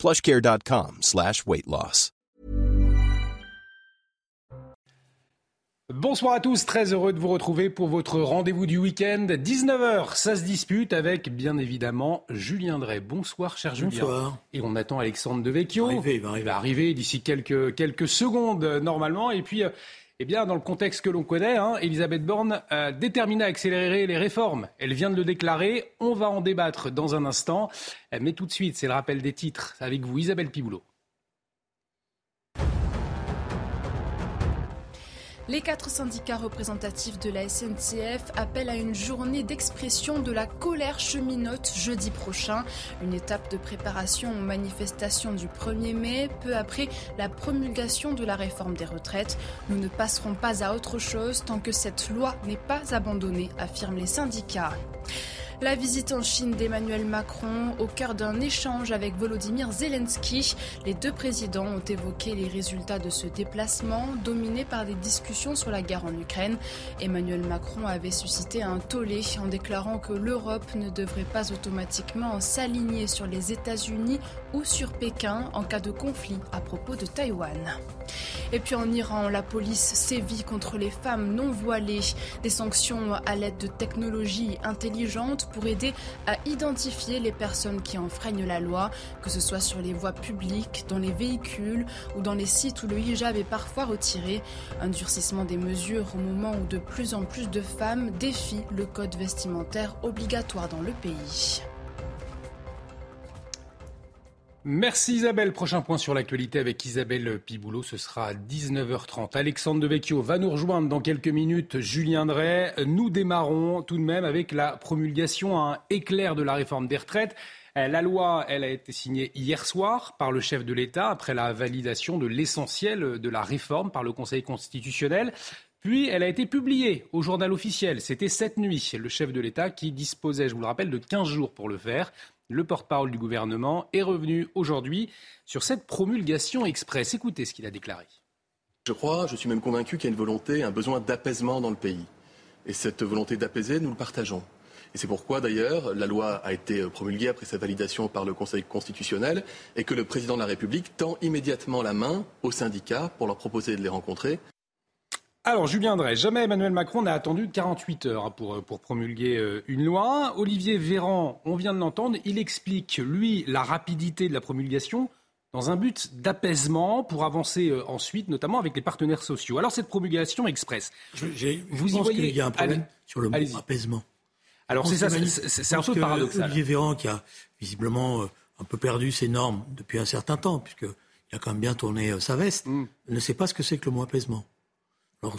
plushcare.com slash weight loss. Bonsoir à tous, très heureux de vous retrouver pour votre rendez-vous du week-end. 19h, ça se dispute avec bien évidemment Julien Drey. Bonsoir cher Julien. Bonsoir. Et on attend Alexandre Devecchio. Il va arriver. Il va arriver d'ici quelques, quelques secondes euh, normalement. Et puis, euh, eh bien, dans le contexte que l'on connaît, hein, Elisabeth Borne euh, déterminée à accélérer les réformes. Elle vient de le déclarer. On va en débattre dans un instant. Euh, Mais tout de suite, c'est le rappel des titres avec vous, Isabelle Piboulot. Les quatre syndicats représentatifs de la SNCF appellent à une journée d'expression de la colère cheminote jeudi prochain. Une étape de préparation aux manifestations du 1er mai, peu après la promulgation de la réforme des retraites. Nous ne passerons pas à autre chose tant que cette loi n'est pas abandonnée, affirment les syndicats. La visite en Chine d'Emmanuel Macron au cœur d'un échange avec Volodymyr Zelensky. Les deux présidents ont évoqué les résultats de ce déplacement, dominé par des discussions sur la guerre en Ukraine. Emmanuel Macron avait suscité un tollé en déclarant que l'Europe ne devrait pas automatiquement s'aligner sur les États-Unis ou sur Pékin en cas de conflit à propos de Taïwan. Et puis en Iran, la police sévit contre les femmes non voilées. Des sanctions à l'aide de technologies intelligentes pour aider à identifier les personnes qui enfreignent la loi, que ce soit sur les voies publiques, dans les véhicules ou dans les sites où le hijab est parfois retiré. Un durcissement des mesures au moment où de plus en plus de femmes défient le code vestimentaire obligatoire dans le pays. Merci Isabelle. Prochain point sur l'actualité avec Isabelle Piboulot, ce sera à 19h30. Alexandre Devecchio va nous rejoindre dans quelques minutes. Julien Drey. Nous démarrons tout de même avec la promulgation à un éclair de la réforme des retraites. Euh, La loi, elle a été signée hier soir par le chef de l'État après la validation de l'essentiel de la réforme par le Conseil constitutionnel. Puis elle a été publiée au journal officiel. C'était cette nuit. Le chef de l'État qui disposait, je vous le rappelle, de 15 jours pour le faire. Le porte-parole du gouvernement est revenu aujourd'hui sur cette promulgation express. Écoutez ce qu'il a déclaré. Je crois, je suis même convaincu qu'il y a une volonté, un besoin d'apaisement dans le pays. Et cette volonté d'apaiser, nous le partageons. Et c'est pourquoi, d'ailleurs, la loi a été promulguée après sa validation par le Conseil constitutionnel et que le président de la République tend immédiatement la main aux syndicats pour leur proposer de les rencontrer. Alors, Julien Drey, jamais Emmanuel Macron n'a attendu 48 heures pour, pour promulguer euh, une loi. Olivier Véran, on vient de l'entendre, il explique, lui, la rapidité de la promulgation dans un but d'apaisement pour avancer euh, ensuite, notamment avec les partenaires sociaux. Alors, cette promulgation express, Je, je Vous y pense voyez- qu'il y a un problème Allez- sur le mot apaisement. alors Je c'est ça, c'est- je un peu paradoxal. Olivier Véran, qui a visiblement euh, un peu perdu ses normes depuis un certain temps, puisqu'il a quand même bien tourné euh, sa veste, Mm. ne sait pas ce que c'est que le mot apaisement. Alors,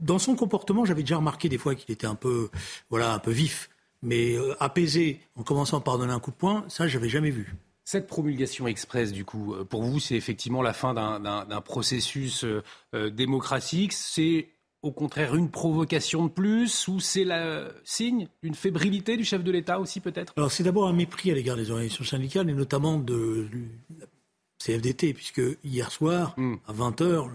dans son comportement, j'avais déjà remarqué des fois qu'il était un peu, voilà, un peu vif. Mais euh, apaisé en commençant par donner un coup de poing, ça, j'avais jamais vu. Cette promulgation express, du coup, euh, pour vous, c'est effectivement la fin d'un- processus euh, démocratique. C'est au contraire une provocation de plus ou c'est le signe d'une fébrilité du chef de l'État aussi peut-être? Alors, c'est d'abord un mépris à l'égard des organisations syndicales et notamment de la CFDT, puisque hier soir, Mm. à 20h,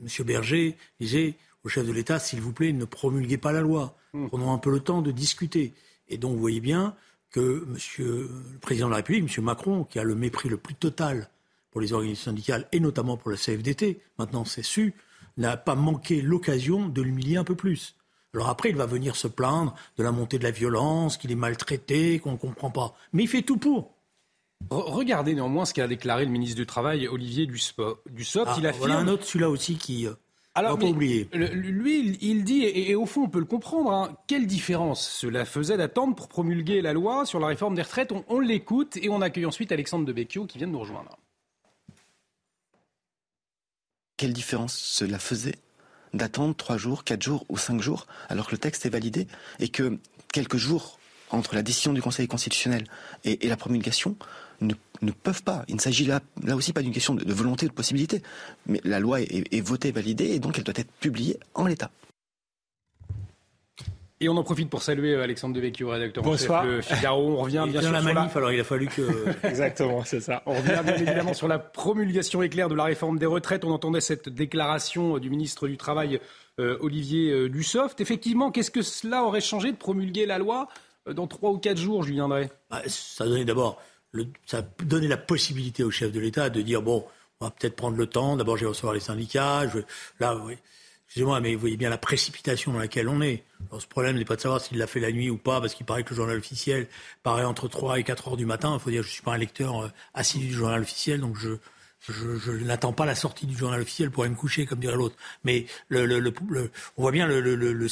M. Berger disait au chef de l'État, s'il vous plaît, ne promulguez pas la loi. Mm. Prenons un peu le temps de discuter. Et donc, vous voyez bien que Monsieur le Président de la République, M. Macron, qui a le mépris le plus total pour les organisations syndicales et notamment pour la CFDT, maintenant c'est su, n'a pas manqué l'occasion de l'humilier un peu plus. Alors après, il va venir se plaindre de la montée de la violence, qu'il est maltraité, qu'on ne comprend pas. Mais il fait tout pour. Re- Regardez néanmoins ce qu'a déclaré le ministre du Travail, Olivier Dussopt. Ah, il affirme... voilà un autre, celui-là aussi, qui... euh, Alors, pas le- lui, il, dit, et, et au fond, on peut le comprendre, hein, quelle différence cela faisait d'attendre pour promulguer la loi sur la réforme des retraites. On, on l'écoute et on accueille ensuite Alexandre Devecchio qui vient de nous rejoindre. Quelle différence cela faisait d'attendre trois jours, quatre jours ou cinq jours alors que le texte est validé et que quelques jours entre la décision du Conseil constitutionnel et, la promulgation ne, peuvent pas. Il ne s'agit là, là aussi pas d'une question de, volonté ou de possibilité. Mais la loi est, est votée, validée, et donc elle doit être publiée en l'état. Et on en profite pour saluer euh, Alexandre Devecchio, rédacteur en chef de Figaro. On revient bien sûr la sur manif, alors il a fallu que... Exactement, c'est ça. On revient bien évidemment sur la promulgation éclair de la réforme des retraites. On entendait cette déclaration du ministre du Travail, euh, Olivier euh, Dussopt. Effectivement, qu'est-ce que cela aurait changé de promulguer la loi dans trois ou quatre jours, Julien Drey? Bah, Ça donnait d'abord ça donnait la possibilité au chef de l'État de dire, bon, on va peut-être prendre le temps, d'abord je vais recevoir les syndicats, je... là, Excusez-moi, mais vous voyez bien la précipitation dans laquelle on est. Ce problème n'est pas de savoir s'il l'a fait la nuit ou pas, parce qu'il paraît que le journal officiel paraît entre 3 et 4 heures du matin. Il faut dire que je ne suis pas un lecteur euh, assidu du journal officiel, donc je, n'attends pas la sortie du journal officiel pour aller me coucher, comme dirait l'autre. Mais on voit bien le,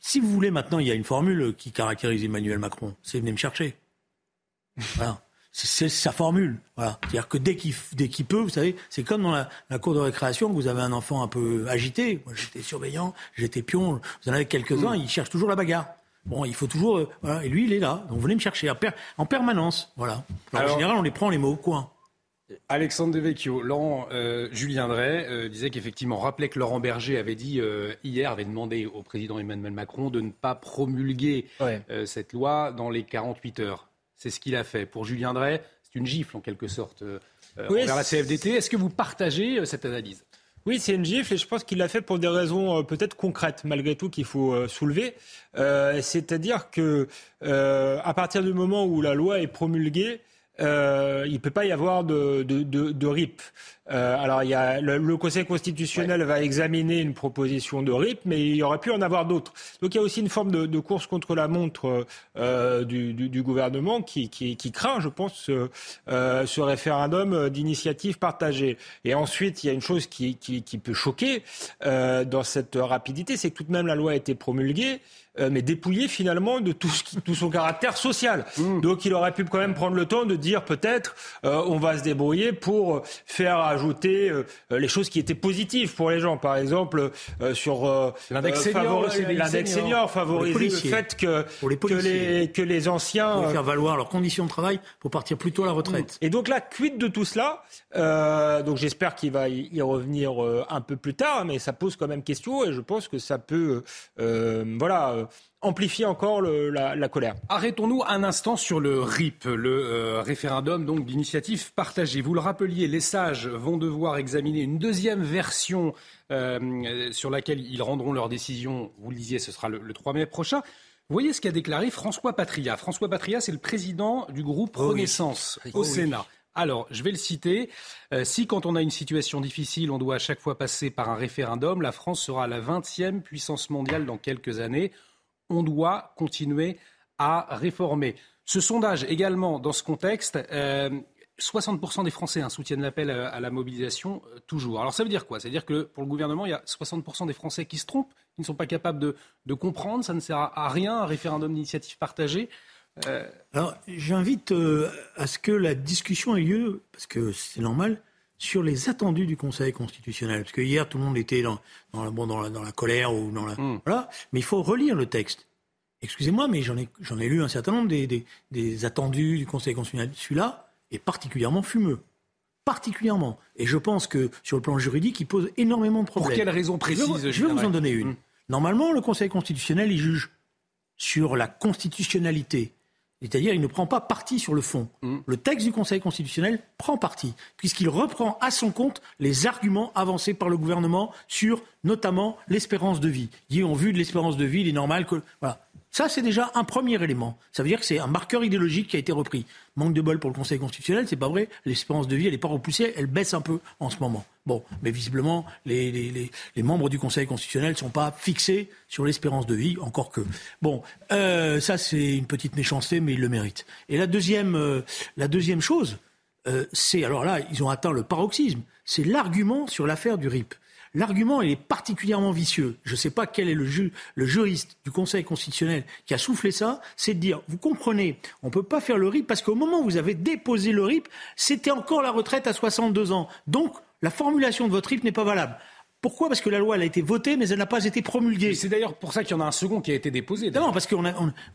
Si vous voulez, maintenant, il y a une formule qui caractérise Emmanuel Macron. C'est venez me chercher. Voilà. C'est sa formule. Voilà. C'est-à-dire que dès qu'il dès qu'il peut, vous savez, c'est comme dans la, cour de récréation, vous avez un enfant un peu agité. Moi, j'étais surveillant, j'étais pion. Vous en avez quelques-uns, mm. ils cherchent toujours la bagarre. Bon, il faut toujours. Euh, voilà. Et lui, il est là. Donc, venez me chercher en, permanence. Voilà. en général, on les prend les mots au coin. Alexandre Devecchio, Laurent euh, Julien Drey euh, disait qu'effectivement, rappelait que Laurent Berger avait dit hier, avait demandé au président Emmanuel Macron de ne pas promulguer cette loi dans les 48 heures. C'est ce qu'il a fait. Pour Julien Drey, c'est une gifle en quelque sorte euh, envers la CFDT. Est-ce que vous partagez euh, cette analyse? Oui, c'est une gifle et je pense qu'il l'a fait pour des raisons euh, peut-être concrètes malgré tout qu'il faut soulever. C'est-à-dire que à partir du moment où la loi est promulguée, euh, il ne peut pas y avoir de, de, de, de RIP. Euh, alors, il y a, le, Conseil constitutionnel va examiner une proposition de RIP, mais il y aurait pu en avoir d'autres. Donc, il y a aussi une forme de, course contre la montre euh, du, du, du, gouvernement qui, qui, qui, craint, je pense, euh, ce référendum d'initiative partagée. Et ensuite, il y a une chose qui, qui, qui peut choquer euh, dans cette rapidité, c'est que tout de même la loi a été promulguée. Euh, mais dépouillé finalement de tout, ce qui, tout son caractère social. Mmh. Donc il aurait pu quand même prendre le temps de dire peut-être euh, on va se débrouiller pour faire ajouter euh, les choses qui étaient positives pour les gens. Par exemple, sur l'index senior, senior, favoriser le fait que, que, les, que les anciens... Pour faire valoir leurs conditions de travail pour partir plus tôt à la retraite. Et donc là, quid de tout cela Donc j'espère qu'il va y revenir un peu plus tard, mais ça pose quand même question et je pense que ça peut... voilà euh, amplifier encore la, colère. Arrêtons-nous un instant sur le RIP, le euh, référendum donc d'initiative partagée. Vous le rappeliez, les sages vont devoir examiner une deuxième version euh, sur laquelle ils rendront leur décision. Vous le disiez, ce sera le, 3 mai prochain. Vous voyez ce qu'a déclaré François Patria. François Patria, c'est le président du groupe oh Renaissance au oh Sénat. Alors, je vais le citer. si quand on a une situation difficile, on doit à chaque fois passer par un référendum, la France sera la 20e puissance mondiale dans quelques années on doit continuer à réformer. Ce sondage également, dans ce contexte, 60% euh, des Français hein, soutiennent l'appel à, la mobilisation euh, toujours. Alors ça veut dire quoi? Ça veut dire que pour le gouvernement, il y a 60% des Français qui se trompent, qui ne sont pas capables de, comprendre, ça ne sert à, rien, un référendum d'initiative partagée. Euh, Alors j'invite à ce que la discussion ait lieu, parce que c'est normal, sur les attendus du Conseil constitutionnel. Parce que hier, tout le monde était dans, dans, la, bon, dans, la, dans la colère ou dans la. Hmm. Voilà. Mais il faut relire le texte. Excusez-moi, mais j'en ai, lu un certain nombre des, des, des attendus du Conseil constitutionnel. Celui-là est particulièrement fumeux. Particulièrement. Et je pense que sur le plan juridique, il pose énormément de problèmes. Pour quelle raison précise Je, je vais vous en donner une. Hmm. Normalement, le Conseil constitutionnel, il juge sur la constitutionnalité c'est-à-dire, il ne prend pas parti sur le fond. Mm. Le texte du Conseil constitutionnel prend parti, puisqu'il reprend à son compte les arguments avancés par le gouvernement sur notamment l'espérance de vie. Dit, en vue de l'espérance de vie, il est normal que. Voilà. Ça, c'est déjà un premier élément. Ça veut dire que c'est un marqueur idéologique qui a été repris. Manque de bol pour le Conseil constitutionnel, c'est pas vrai. L'espérance de vie, elle n'est pas repoussée, elle baisse un peu en ce moment. Bon, mais visiblement, les, les, les, membres du Conseil constitutionnel ne sont pas fixés sur l'espérance de vie, encore que. Bon, euh, ça, c'est une petite méchanceté, mais ils le méritent. Et la deuxième, euh, la deuxième chose, euh, c'est, alors là, ils ont atteint le paroxysme, c'est l'argument sur l'affaire du RIP. L'argument est particulièrement vicieux. Je ne sais pas quel est le, le, juriste du Conseil constitutionnel qui a soufflé ça. C'est de dire, vous comprenez, on ne peut pas faire le RIP parce qu'au moment où vous avez déposé le RIP, c'était encore la retraite à 62 ans. Donc, la formulation de votre RIP n'est pas valable. Pourquoi? Parce que la loi elle a été votée, mais elle n'a pas été promulguée. C'est d'ailleurs pour ça qu'il y en a un second qui a été déposé. Non, parce qu'on a.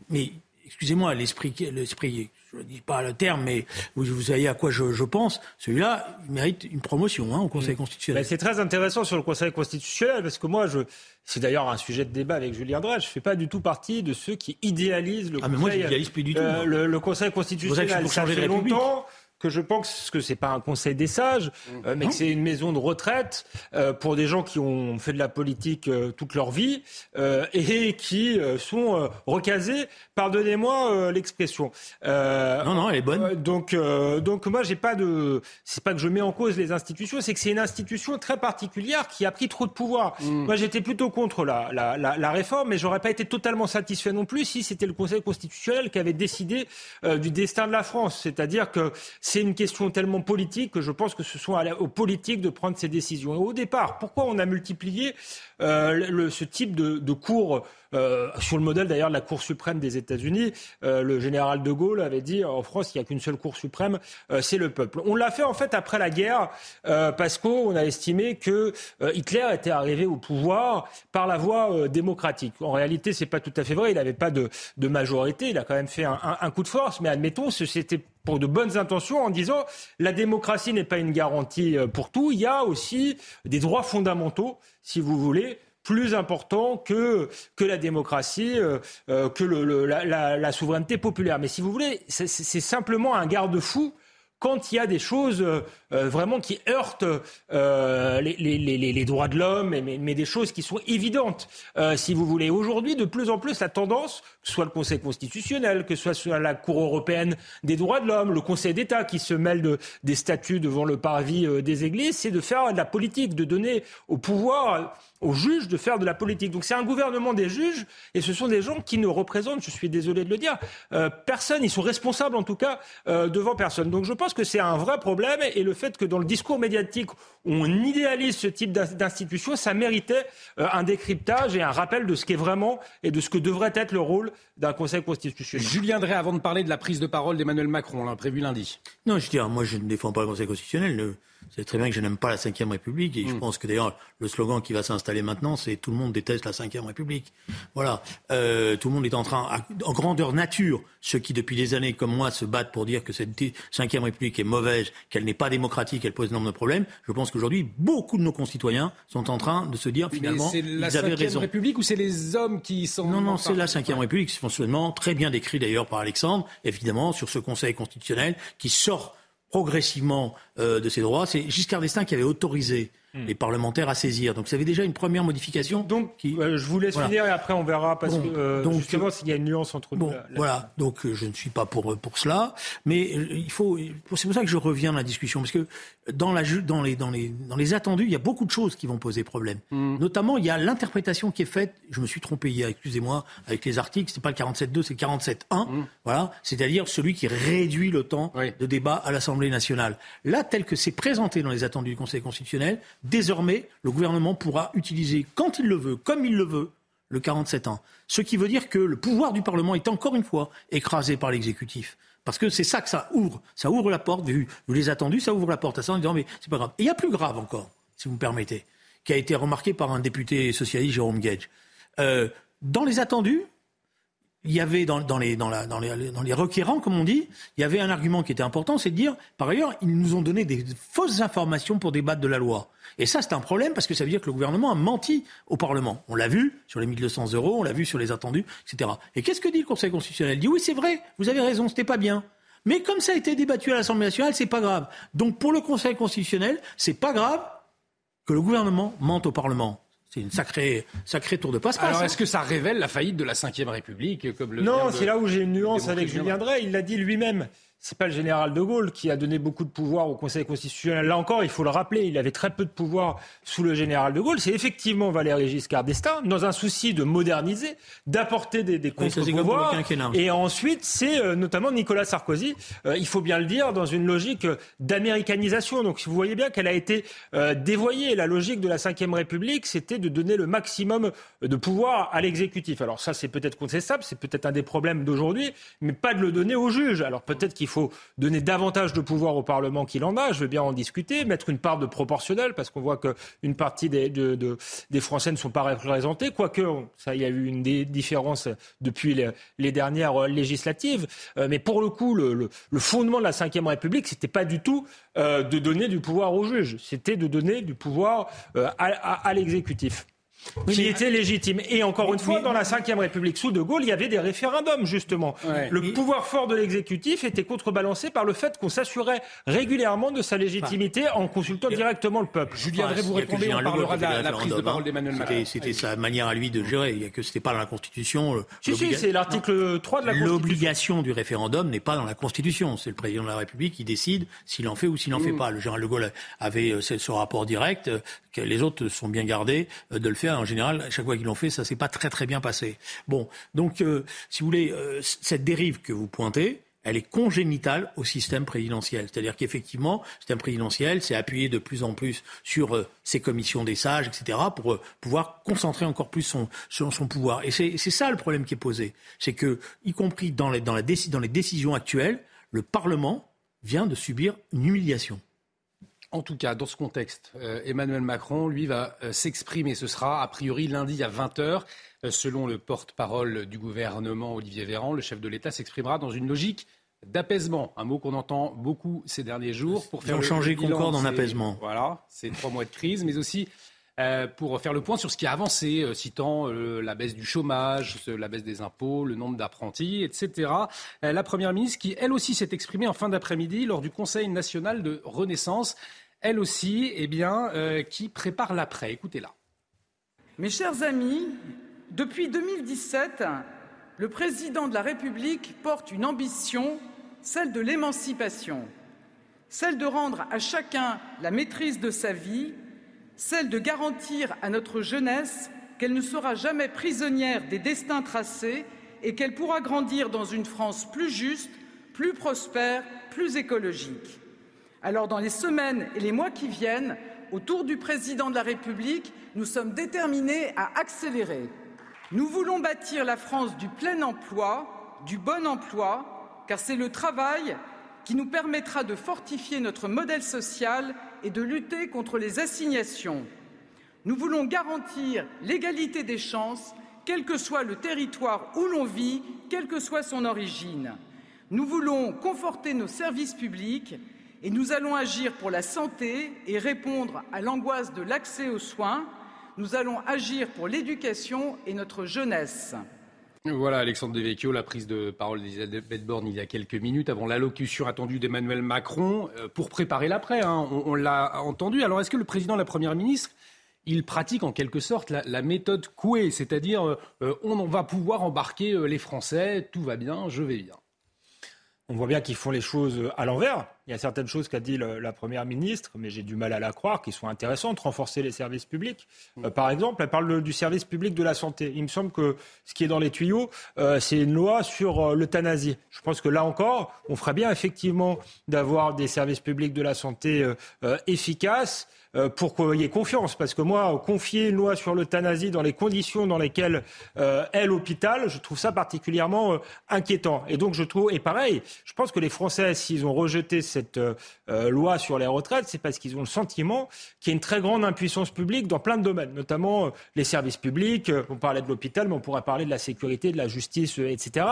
mais excusez-moi, l'esprit, l'esprit, je ne dis pas le terme, mais vous, vous savez à quoi je, pense, celui-là il mérite une promotion hein, au Conseil mmh. constitutionnel. c'est très intéressant sur le Conseil constitutionnel, parce que moi, je, c'est d'ailleurs un sujet de débat avec Julien Drey, je ne fais pas du tout partie de ceux qui idéalisent le ah, Mais moi, plus du tout. Euh, le, Conseil constitutionnel, ça fait longtemps que je pense que c'est pas un conseil des sages, euh, mais que c'est une maison de retraite euh, pour des gens qui ont fait de la politique euh, toute leur vie et qui sont recasés. Pardonnez-moi l'expression. non, non, elle est bonne. donc, donc moi, j'ai pas de. C'est pas que je mets en cause les institutions, c'est que c'est une institution très particulière qui a pris trop de pouvoir. Mm. Moi, j'étais plutôt contre la, la, la, la réforme, mais j'aurais pas été totalement satisfait non plus si c'était le Conseil constitutionnel qui avait décidé du destin de la France. C'est-à-dire que c'est une question tellement politique que je pense que ce sont aux politiques de prendre ces décisions. Et au départ, pourquoi on a multiplié euh, ce type de, cours euh, sur le modèle d'ailleurs de la Cour suprême des États-Unis. Euh, le général de Gaulle avait dit en France, il n'y a qu'une seule Cour suprême, c'est le peuple. On l'a fait en fait après la guerre parce qu'on a estimé que Hitler était arrivé au pouvoir par la voie démocratique. En réalité, c'est pas tout à fait vrai. Il n'avait pas de, majorité. Il a quand même fait un, un coup de force, mais admettons, c'était pour de bonnes intentions en disant la démocratie n'est pas une garantie pour tout. Il y a aussi des droits fondamentaux si vous voulez, plus important que, que la démocratie, euh, euh, que la, la, souveraineté populaire. Mais si vous voulez, c'est simplement un garde-fou quand il y a des choses euh, vraiment qui heurtent euh, les, droits de l'homme, mais, mais, des choses qui sont évidentes, euh, si vous voulez. Aujourd'hui, de plus en plus, la tendance, que ce soit le Conseil constitutionnel, que ce soit la Cour européenne des droits de l'homme, le Conseil d'État qui se mêle de, des statuts devant le parvis des églises, c'est de faire de la politique, de donner au pouvoir aux juges de faire de la politique. Donc c'est un gouvernement des juges et ce sont des gens qui ne représentent, je suis désolé de le dire, euh, personne. Ils sont responsables en tout cas euh, devant personne. Donc je pense que c'est un vrai problème et le fait que dans le discours médiatique on idéalise ce type d'institution, ça méritait euh, un décryptage et un rappel de ce qu'est vraiment et de ce que devrait être le rôle d'un Conseil constitutionnel. Julien Drey, avant de parler de la prise de parole d'Emmanuel Macron, on l'a prévu lundi. Non, je dis, moi je ne défends pas le Conseil constitutionnel. C'est très bien que je n'aime pas la Ve République et je mm. pense que d'ailleurs le slogan qui va s'installer maintenant, c'est tout le monde déteste la Ve République. Voilà, euh, tout le monde est en train, en grandeur nature, ceux qui depuis des années comme moi se battent pour dire que cette Ve République est mauvaise, qu'elle n'est pas démocratique, qu'elle pose énormément de problèmes. Je pense qu'aujourd'hui beaucoup de nos concitoyens sont en train de se dire finalement ils avaient raison. C'est la République ou c'est les hommes qui sont Non, non, c'est la Ve République. C'est fonctionnement très bien décrit d'ailleurs par Alexandre, évidemment sur ce Conseil constitutionnel qui sort progressivement euh, de ces droits. C'est Giscard d'Estaing qui avait autorisé. Les parlementaires à saisir. Donc, ça avait déjà une première modification. Donc, qui... Euh, je vous laisse finir et après on verra parce que euh, donc, justement s'il y a une nuance entre bon, nous. voilà. Donc, euh, je ne suis pas pour pour cela, mais il faut. C'est pour ça que je reviens à la discussion parce que dans la dans les dans les dans les attendus, il y a beaucoup de choses qui vont poser problème. Hmm. Notamment, il y a l'interprétation qui est faite. Je me suis trompé hier, excusez-moi, avec les articles. C'est pas le 47.2, c'est le 47.1. Hmm. Voilà, c'est-à-dire celui qui réduit le temps de débat à l'Assemblée nationale. Là, tel que c'est présenté dans les attendus du Conseil constitutionnel, désormais, le gouvernement pourra utiliser, quand il le veut, comme il le veut, le 47 ans. Ce qui veut dire que le pouvoir du Parlement est encore une fois écrasé par l'exécutif. Parce que c'est ça que ça ouvre. Ça ouvre la porte, vu, les attendus, ça ouvre la porte à ça en disant mais c'est pas grave. Et il y a plus grave encore, si vous me permettez, qui a été remarqué par un député socialiste, Jérôme Gage. Euh, dans les attendus, il y avait dans, les, les requérants, comme on dit, il y avait un argument qui était important, c'est de dire, par ailleurs, ils nous ont donné des fausses informations pour débattre de la loi. Et ça, c'est un problème parce que ça veut dire que le gouvernement a menti au Parlement. On l'a vu sur les 1200 euros, on l'a vu sur les attendus, etc. Et qu'est-ce que dit le Conseil constitutionnel? Il dit, oui, c'est vrai, vous avez raison, c'était pas bien. Mais comme ça a été débattu à l'Assemblée nationale, c'est pas grave. Donc pour le Conseil constitutionnel, c'est pas grave que le gouvernement mente au Parlement. C'est une sacrée, sacrée tour de passe-passe. Alors, est-ce que ça révèle la faillite de la Ve République comme le Non, c'est là où j'ai une nuance avec Julien Drey. Il l'a dit lui-même c'est pas le général de Gaulle qui a donné beaucoup de pouvoir au Conseil constitutionnel. Là encore, il faut le rappeler, il avait très peu de pouvoir sous le général de Gaulle. C'est effectivement Valéry Giscard d'Estaing, dans un souci de moderniser, d'apporter des, des contre-pouvoirs. Et ensuite, c'est euh, notamment Nicolas Sarkozy, euh, il faut bien le dire, dans une logique d'américanisation. Donc, vous voyez bien qu'elle a été euh, dévoyée. La logique de la Ve République, c'était de donner le maximum de pouvoir à l'exécutif. Alors ça, c'est peut-être contestable, c'est peut-être un des problèmes d'aujourd'hui, mais pas de le donner aux juges. Alors peut-être qu'il faut faut donner davantage de pouvoir au Parlement qu'il en a. Je veux bien en discuter, mettre une part de proportionnel, parce qu'on voit qu'une partie des, Français ne sont pas représentés, quoique ça, il y a eu une différence depuis les, dernières législatives. Euh, mais pour le coup, le, fondement de la Ve République, c'était pas du tout euh, de donner du pouvoir aux juges, c'était de donner du pouvoir euh, à l'exécutif qui était légitime. Et encore une fois, dans la Ve République sous De Gaulle, il y avait des référendums, justement. Le pouvoir fort de l'exécutif était contrebalancé par le fait qu'on s'assurait régulièrement de sa légitimité en consultant directement le peuple. Julien vous répondez, on parlera de la, prise de parole d'Emmanuel Macron. C'était sa manière à lui de gérer. Il y a que c'était pas dans la Constitution. Si, si, c'est l'article 3 de la Constitution. L'obligation du référendum n'est pas dans la Constitution. C'est le président de la République qui décide s'il en fait ou s'il n'en fait mm. pas. Le général de Gaulle avait euh, ce rapport direct, euh, que les autres sont bien gardés euh, de le faire en général, à chaque fois qu'ils l'ont fait, ça s'est pas très très bien passé. Bon, donc euh, si vous voulez, euh, cette dérive que vous pointez, elle est congénitale au système présidentiel. C'est-à-dire qu'effectivement, le système présidentiel s'est appuyé de plus en plus sur euh, ses commissions des sages, etc., pour pouvoir concentrer encore plus son, pouvoir. Et c'est ça le problème qui est posé. C'est que, y compris dans les décisions actuelles, le Parlement vient de subir une humiliation. En tout cas, dans ce contexte, euh, Emmanuel Macron, lui, va euh, s'exprimer. Ce sera a priori lundi à 20h. Euh, selon le porte-parole du gouvernement, Olivier Véran, le chef de l'État s'exprimera dans une logique d'apaisement, un mot qu'on entend beaucoup ces derniers jours. Pour faire changer Concorde en apaisement. Voilà, c'est trois mois de crise, mais aussi euh, pour faire le point sur ce qui a avancé, euh, citant euh, la baisse du chômage, la baisse des impôts, le nombre d'apprentis, etc. la Première ministre qui, elle aussi, s'est exprimée en fin d'après-midi lors du Conseil national de Renaissance, elle aussi, eh bien, qui prépare l'après. Écoutez-la. Mes chers amis, depuis 2017, le président de la République porte une ambition, celle de l'émancipation, celle de rendre à chacun la maîtrise de sa vie celle de garantir à notre jeunesse qu'elle ne sera jamais prisonnière des destins tracés et qu'elle pourra grandir dans une France plus juste, plus prospère, plus écologique. Alors, dans les semaines et les mois qui viennent, autour du président de la République, nous sommes déterminés à accélérer. Nous voulons bâtir la France du plein emploi, du bon emploi, car c'est le travail qui nous permettra de fortifier notre modèle social et de lutter contre les assignations. Nous voulons garantir l'égalité des chances, quel que soit le territoire où l'on vit, quelle que soit son origine. Nous voulons conforter nos services publics et nous allons agir pour la santé et répondre à l'angoisse de l'accès aux soins. Nous allons agir pour l'éducation et notre jeunesse. Voilà, Alexandre Devecchio, la prise de parole d'Elisabeth Borne il y a quelques minutes avant l'allocution attendue d'Emmanuel Macron euh, pour préparer l'après. Hein. on, l'a entendu. Alors, est-ce que le président la première ministre, il pratique en quelque sorte la, méthode Coué, c'est-à-dire euh, euh, on va pouvoir embarquer les Français, tout va bien, je vais bien? On voit bien qu'ils font les choses à l'envers. Il y a certaines choses qu'a dit la Première ministre, mais j'ai du mal à la croire, qui sont intéressantes. Renforcer les services publics. Euh, par exemple, elle parle du service public de la santé. Il me semble que ce qui est dans les tuyaux, euh, c'est une loi sur euh, l'euthanasie. Je pense que là encore, on ferait bien effectivement d'avoir des services publics de la santé efficaces pour qu'il y ait confiance. Parce que moi, confier une loi sur l'euthanasie dans les conditions dans lesquelles euh, est l'hôpital, je trouve ça particulièrement euh, inquiétant. Et donc, je trouve, et pareil, je pense que les Français, s'ils ont rejeté cette loi sur les retraites, c'est parce qu'ils ont le sentiment qu'il y a une très grande impuissance publique dans plein de domaines, notamment les services publics. On parlait de l'hôpital, mais on pourrait parler de la sécurité, de la justice, etc.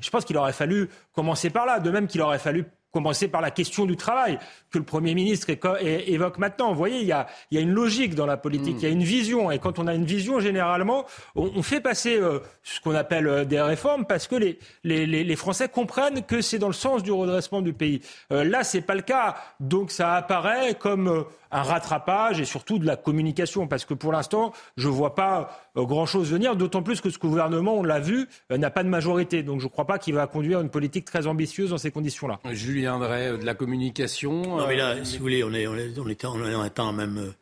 Je pense qu'il aurait fallu commencer par là, de même qu'il aurait fallu commencer par la question du travail que le Premier ministre évoque maintenant. Vous voyez, il y a, une logique dans la politique, il y a une vision. Et quand on a une vision, généralement, on, fait passer euh, ce qu'on appelle euh, des réformes parce que les, les, Français comprennent que c'est dans le sens du redressement du pays. Euh, là, c'est pas le cas. Donc ça apparaît comme un rattrapage et surtout de la communication. Parce que pour l'instant, je ne vois pas grand-chose venir, d'autant plus que ce gouvernement, on l'a vu, euh, n'a pas de majorité. Donc je ne crois pas qu'il va conduire une politique très ambitieuse dans ces conditions-là. Julien Drey, euh, de la communication. Non, mais là, si vous voulez, on, est, on, est, on, est, on atteint même.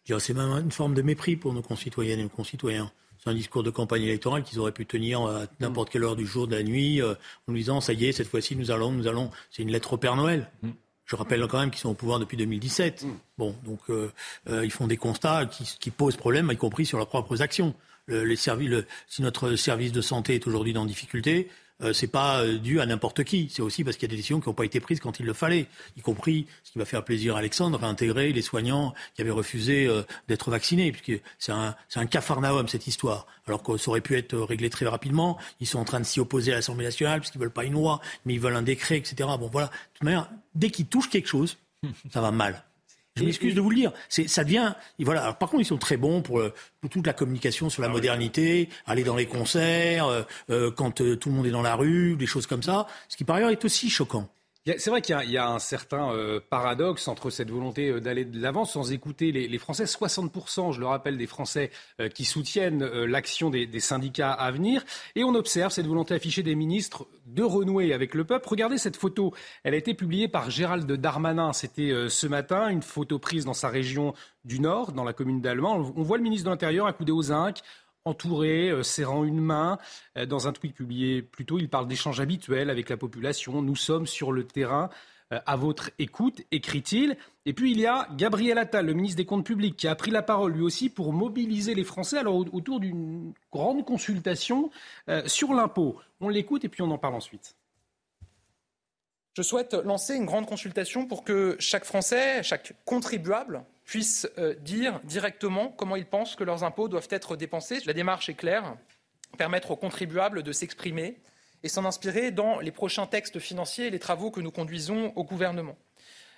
Je dirais, c'est même une forme de mépris pour nos concitoyennes et nos concitoyens. C'est un discours de campagne électorale qu'ils auraient pu tenir à n'importe quelle heure du jour, de la nuit, en nous disant ça y est, cette fois-ci, nous allons, nous allons. C'est une lettre au Père Noël. Mm. Je rappelle quand même qu'ils sont au pouvoir depuis 2017. Mm. Bon, donc euh, euh, ils font des constats qui, posent problème, y compris sur leurs propres actions. les si notre service de santé est aujourd'hui dans difficulté, euh, c'est pas euh, dû à n'importe qui. C'est aussi parce qu'il y a des décisions qui n'ont pas été prises quand il le fallait, y compris ce qui va faire plaisir à Alexandre, réintégrer les soignants qui avaient refusé euh, d'être vaccinés, puisque c'est un, c'est un cafarnaum cette histoire. Alors que ça aurait pu être réglé très rapidement. Ils sont en train de s'y opposer à l'Assemblée nationale parce qu'ils veulent pas une loi, mais ils veulent un décret, etc. Bon voilà. De toute manière, dès qu'ils touchent quelque chose, ça va mal. Je m'excuse de vous le dire. C'est, ça devient. Voilà. Alors, par contre, ils sont très bons pour, euh, pour toute la communication sur la Ah modernité, aller dans les concerts, euh, euh, quand euh, tout le monde est dans la rue, des choses comme ça. Ce qui par ailleurs est aussi choquant. C'est vrai qu'il y a- un certain euh, paradoxe entre cette volonté euh, d'aller de l'avant sans écouter les, Français. 60%, je le rappelle, des Français euh, qui soutiennent euh, l'action des, des syndicats à venir. Et on observe cette volonté affichée des ministres de renouer avec le peuple. Regardez cette photo. Elle a été publiée par Gérald Darmanin. C'était euh, ce matin, une photo prise dans sa région du Nord, dans la commune d'Allemagne. On voit le ministre de l'Intérieur accoudé aux zinc entouré, euh, serrant une main. Euh, dans un tweet publié plus tôt, il parle d'échanges habituels avec la population. Nous sommes sur le terrain euh, à votre écoute, écrit-il. Et puis il y a Gabriel Attal, le ministre des Comptes publics, qui a pris la parole lui aussi pour mobiliser les Français alors, au- autour d'une grande consultation sur l'impôt. On l'écoute et puis on en parle ensuite. Je souhaite lancer une grande consultation pour que chaque Français, chaque contribuable puisse euh, dire directement comment ils pensent que leurs impôts doivent être dépensés. La démarche est claire, permettre aux contribuables de s'exprimer et s'en inspirer dans les prochains textes financiers et les travaux que nous conduisons au gouvernement.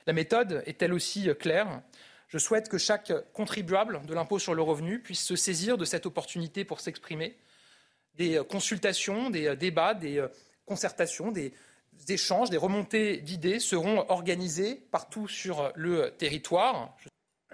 La méthode est elle aussi euh, claire. Je souhaite que chaque contribuable de l'impôt sur le revenu puisse se saisir de cette opportunité pour s'exprimer. Des euh, consultations, des débats, des concertations, des échanges, des remontées d'idées seront organisés partout sur le territoire.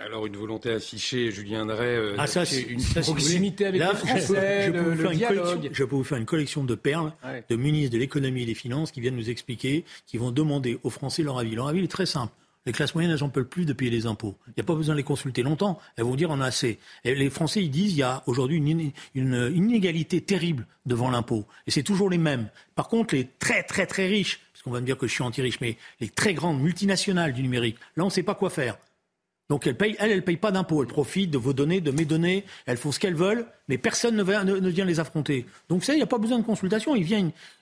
Alors une volonté affichée, Julien Drey, euh, Ah, ça, une ça, proximité avec là, les je peux- Français, je peux le, vous le faire une collection- dialogue. Je peux vous faire une collection de perles Ouais. de ministres de l'économie et des finances qui viennent nous expliquer, qui vont demander aux Français leur avis. Leur avis est très simple. Les classes moyennes, elles n'en peuvent plus de payer les impôts. Il n'y a pas besoin de les consulter longtemps. Elles vont dire on a assez. Et les Français, ils disent il y a aujourd'hui une, une inégalité terrible devant l'impôt. Et c'est toujours les mêmes. Par contre, les très très très riches, parce qu'on va me dire que je suis anti-riche, mais les très grandes multinationales du numérique, là, on ne sait pas quoi faire. Donc elles payent, elles, elles pas d'impôts. Elles profitent de vos données, de mes données. Elles font ce qu'elles veulent, mais personne ne, vient les affronter. Donc ça, il n'y a pas besoin de consultation.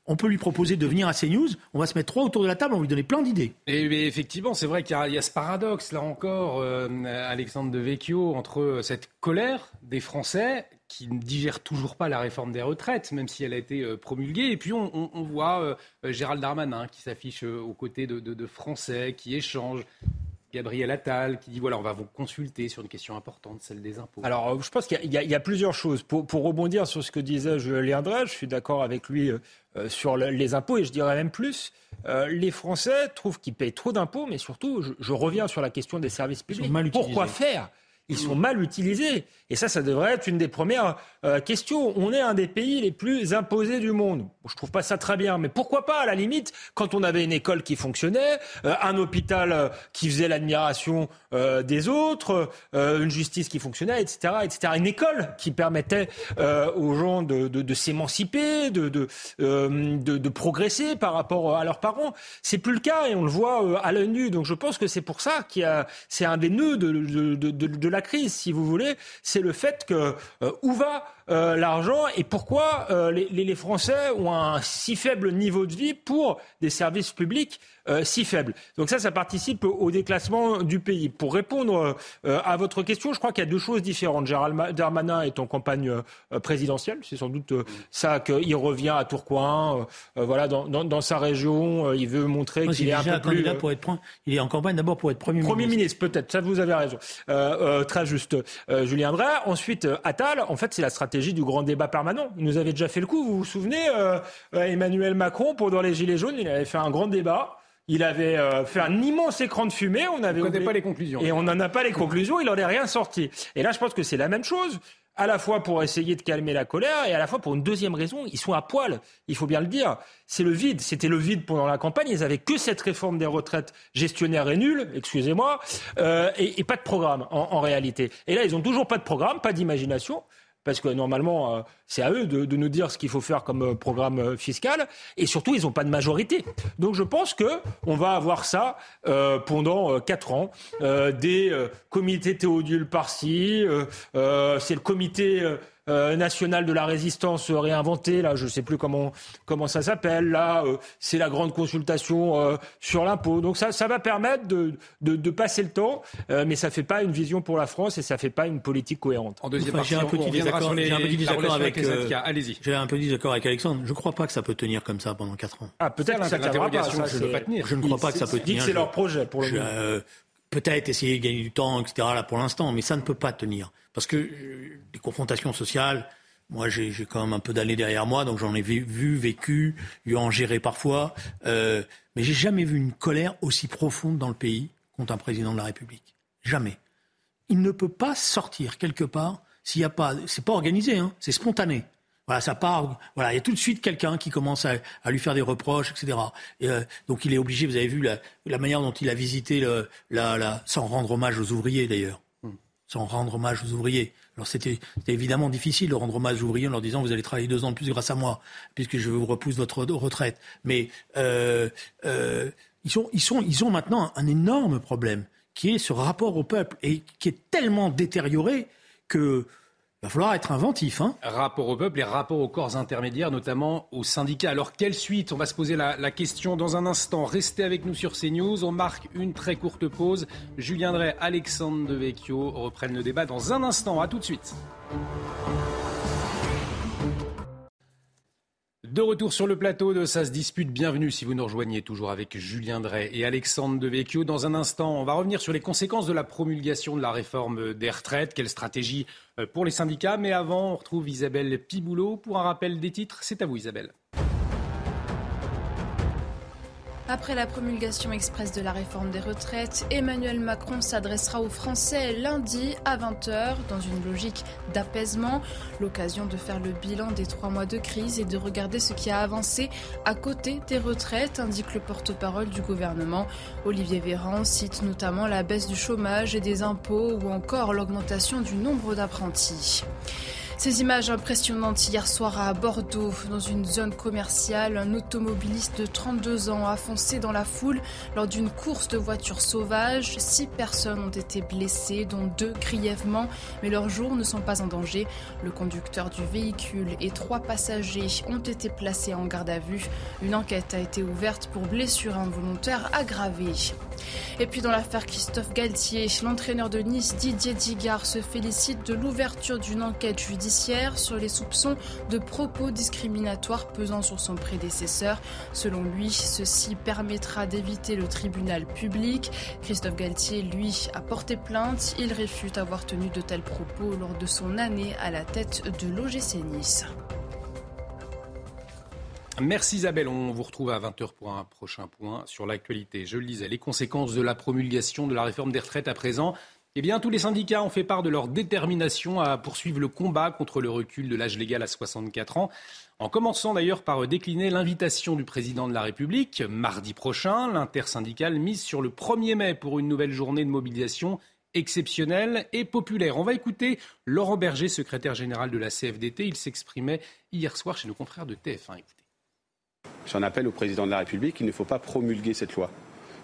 On peut lui proposer de venir à CNews. On va se mettre trois autour de la table. On va lui donner plein d'idées. Et, effectivement, c'est vrai qu'il y, y a ce paradoxe, là encore, euh, Alexandre de Vecchio, entre cette colère des Français qui ne digèrent toujours pas la réforme des retraites, même si elle a été euh, promulguée, et puis on, voit euh, Gérald Darmanin qui s'affiche aux côtés de, de- de Français, qui échange. Gabriel Attal qui dit voilà, on va vous consulter sur une question importante, celle des impôts. Alors, euh, je pense qu'il y a- y, y plusieurs choses. Pour, pour rebondir sur ce que disait Julien Drey, je suis d'accord avec lui euh, euh, sur le- les impôts et je dirais même plus. Euh, les Français trouvent qu'ils payent trop d'impôts, mais surtout, je, je reviens sur la question des services publics. Pourquoi faire? Ils sont mal utilisés. Et ça, ça devrait être une des premières euh, questions. On est un des pays les plus imposés du monde. Bon, je trouve pas ça très bien, mais pourquoi pas, à la limite, quand on avait une école qui fonctionnait, euh, un hôpital euh, qui faisait l'admiration des autres, une justice qui fonctionnait, etc., etc. Une école qui permettait aux gens de, de, de s'émanciper, de, de, de, de progresser par rapport à leurs parents. C'est plus le cas et on le voit à l'œil nu. Donc je pense que c'est pour ça qu'il y a, c'est un des nœuds de, de la crise, si vous voulez. C'est le fait que euh, où va euh, l'argent et pourquoi euh, les, les, Français ont un si faible niveau de vie pour des services publics euh, si faibles. Donc ça, ça participe au déclassement du pays. Pour répondre euh, à votre question, je crois qu'il y a deux choses différentes. Gérald Darmanin est en campagne euh, présidentielle, c'est sans doute euh, ça qu'il revient à Tourcoing, euh, voilà, dans, dans, dans, sa région, euh, il veut montrer qu'il est un peu plus candidat pour être il est en campagne d'abord pour être premier, premier ministre. ministre. peut-être. Ça, vous avez raison. Euh, très juste, Julien Drey. Ensuite, Attal. En fait, c'est la stratégie du grand débat permanent. Il nous avait déjà fait le coup. Vous vous souvenez, euh, Emmanuel Macron, pendant les Gilets jaunes, il avait fait un grand débat. Il avait euh, fait un immense écran de fumée. On avait on pas les conclusions. Et on n'en a pas les conclusions. Il n'en est rien sorti. Et là, je pense que c'est la même chose. À la fois pour essayer de calmer la colère et à la fois pour une deuxième raison, ils sont à poil. Il faut bien le dire. C'est le vide. C'était le vide pendant la campagne. Ils avaient que cette réforme des retraites gestionnaire et nulle, excusez-moi, euh, et, et, pas de programme en, en réalité. Et là, ils ont toujours pas de programme, pas d'imagination parce que normalement, euh, c'est à eux de, nous dire ce qu'il faut faire comme euh, programme fiscal, et surtout, ils n'ont pas de majorité. Donc, je pense que on va avoir ça euh, pendant quatre ans, des comités Théodule par-ci, c'est le comité nationale de la résistance réinventée. Là, je ne sais plus comment comment ça s'appelle. Là, c'est la grande consultation sur l'impôt. Donc ça, ça va permettre de, de, passer le temps, mais ça fait pas une vision pour la France et ça fait pas une politique cohérente. En deuxième j'ai un petit désaccord, avec, Allez-y. J'ai un petit désaccord avec Alexandre. Je ne crois pas que ça peut tenir comme ça pendant 4 ans. Ah, peut-être que ça ne pas. je ne pas tenir. Je ne crois pas que ça peut tenir. C'est leur projet pour le moment peut-être essayer de gagner du temps, etc. Là pour l'instant, mais ça ne peut pas tenir parce que euh, les confrontations sociales. Moi, j'ai quand même un peu d'années derrière moi, donc j'en ai vu, vécu, eu en gérer parfois, euh, mais j'ai jamais vu une colère aussi profonde dans le pays contre un président de la République. Jamais. Il ne peut pas sortir quelque part s'il n'y a pas. C'est pas organisé, hein, c'est spontané. Voilà, ça part. Voilà, il y a tout de suite quelqu'un qui commence à, lui faire des reproches, etc. Et, euh, donc il est obligé. Vous avez vu la, la manière dont il a visité le, la, la, sans rendre hommage aux ouvriers d'ailleurs, hmm. sans rendre hommage aux ouvriers. Alors c'était évidemment difficile de rendre hommage aux ouvriers en leur disant vous allez travailler deux ans de plus grâce à moi puisque je vous repousse votre retraite. Mais euh, euh, ils sont, ils sont, ils ont maintenant un énorme problème qui est ce rapport au peuple et qui est tellement détérioré que il va falloir être inventif. Hein rapport au peuple et rapport aux corps intermédiaires, notamment aux syndicats. Alors, quelle suite? On va se poser la, question dans un instant. Restez avec nous sur CNews. On marque une très courte pause. Julien Drey, Alexandre Devecchio reprennent le débat dans un instant. À tout de suite. De retour sur le plateau de Ça se dispute, bienvenue si vous nous rejoignez toujours avec Julien Drey et Alexandre Devecchio. Dans un instant, on va revenir sur les conséquences de la promulgation de la réforme des retraites, quelle stratégie euh, pour les syndicats? Mais avant, on retrouve Isabelle Piboulot pour un rappel des titres. C'est à vous Isabelle. Après la promulgation express de la réforme des retraites, Emmanuel Macron s'adressera aux Français lundi à 20h dans une logique d'apaisement, l'occasion de faire le bilan des trois mois de crise et de regarder ce qui a avancé à côté des retraites, indique le porte-parole du gouvernement. Olivier Véran cite notamment la baisse du chômage et des impôts ou encore l'augmentation du nombre d'apprentis. Ces images impressionnantes hier soir à Bordeaux, dans une zone commerciale, un automobiliste de 32 ans a foncé dans la foule lors d'une course de voitures sauvages. Six personnes ont été blessées, dont deux grièvement, mais leurs jours ne sont pas en danger. Le conducteur du véhicule et trois passagers ont été placés en garde à vue. Une enquête a été ouverte pour blessure involontaire aggravée. Et puis dans l'affaire Christophe Galtier, l'entraîneur de Nice Didier Digard se félicite de l'ouverture d'une enquête judiciaire sur les soupçons de propos discriminatoires pesant sur son prédécesseur. Selon lui, ceci permettra d'éviter le tribunal public. Christophe Galtier, lui, a porté plainte. Il réfute avoir tenu de tels propos lors de son année à la tête de l'OGC Nice. Merci Isabelle. On vous retrouve à 20h pour un prochain point sur l'actualité. Je le disais, les conséquences de la promulgation de la réforme des retraites à présent. Eh bien, tous les syndicats ont fait part de leur détermination à poursuivre le combat contre le recul de l'âge légal à 64 ans, en commençant d'ailleurs par décliner l'invitation du président de la République. Mardi prochain, l'intersyndicale mise sur le 1er mai pour une nouvelle journée de mobilisation exceptionnelle et populaire. On va écouter Laurent Berger, secrétaire général de la CFDT. Il s'exprimait hier soir chez nos confrères de TF1. J'en appelle au président de la République, il ne faut pas promulguer cette loi.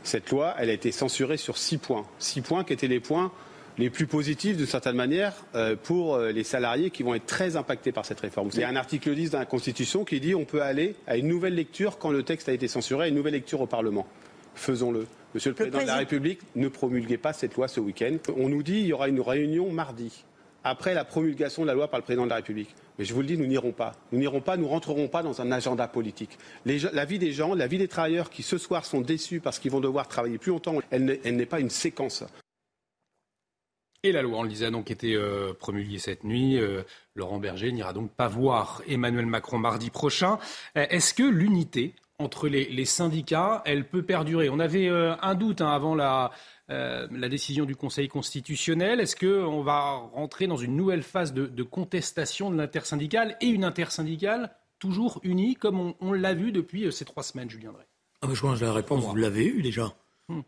Cette loi, elle a été censurée sur six points. Six points qui étaient les points les plus positifs, d'une certaine manière, euh, pour euh, les salariés qui vont être très impactés par cette réforme. Il y a un article 10 de la Constitution qui dit qu'on peut aller à une nouvelle lecture quand le texte a été censuré, à une nouvelle lecture au Parlement. Faisons-le. Monsieur le, président, de la République, ne promulguez pas cette loi ce week-end. On nous dit qu'il y aura une réunion mardi, après la promulgation de la loi par le président de la République. Mais je vous le dis, nous n'irons pas. Nous n'irons pas, nous rentrerons pas dans un agenda politique. la vie des gens, la vie des travailleurs qui ce soir sont déçus parce qu'ils vont devoir travailler plus longtemps, elle n'est pas une séquence. Et la loi, on le disait, a donc été euh, promulguée cette nuit. Euh, Laurent Berger n'ira donc pas voir Emmanuel Macron mardi prochain. Euh, est-ce que l'unité entre les, syndicats, elle peut perdurer? On avait un doute hein, avant la, euh, la décision du Conseil constitutionnel. Est-ce qu'on va rentrer dans une nouvelle phase de, contestation de l'intersyndicale et une intersyndicale toujours unie, comme on, l'a vu depuis euh, ces trois semaines, Julien Drey? Ah, Je pense que la réponse, vous l'avez eue déjà. Hmm.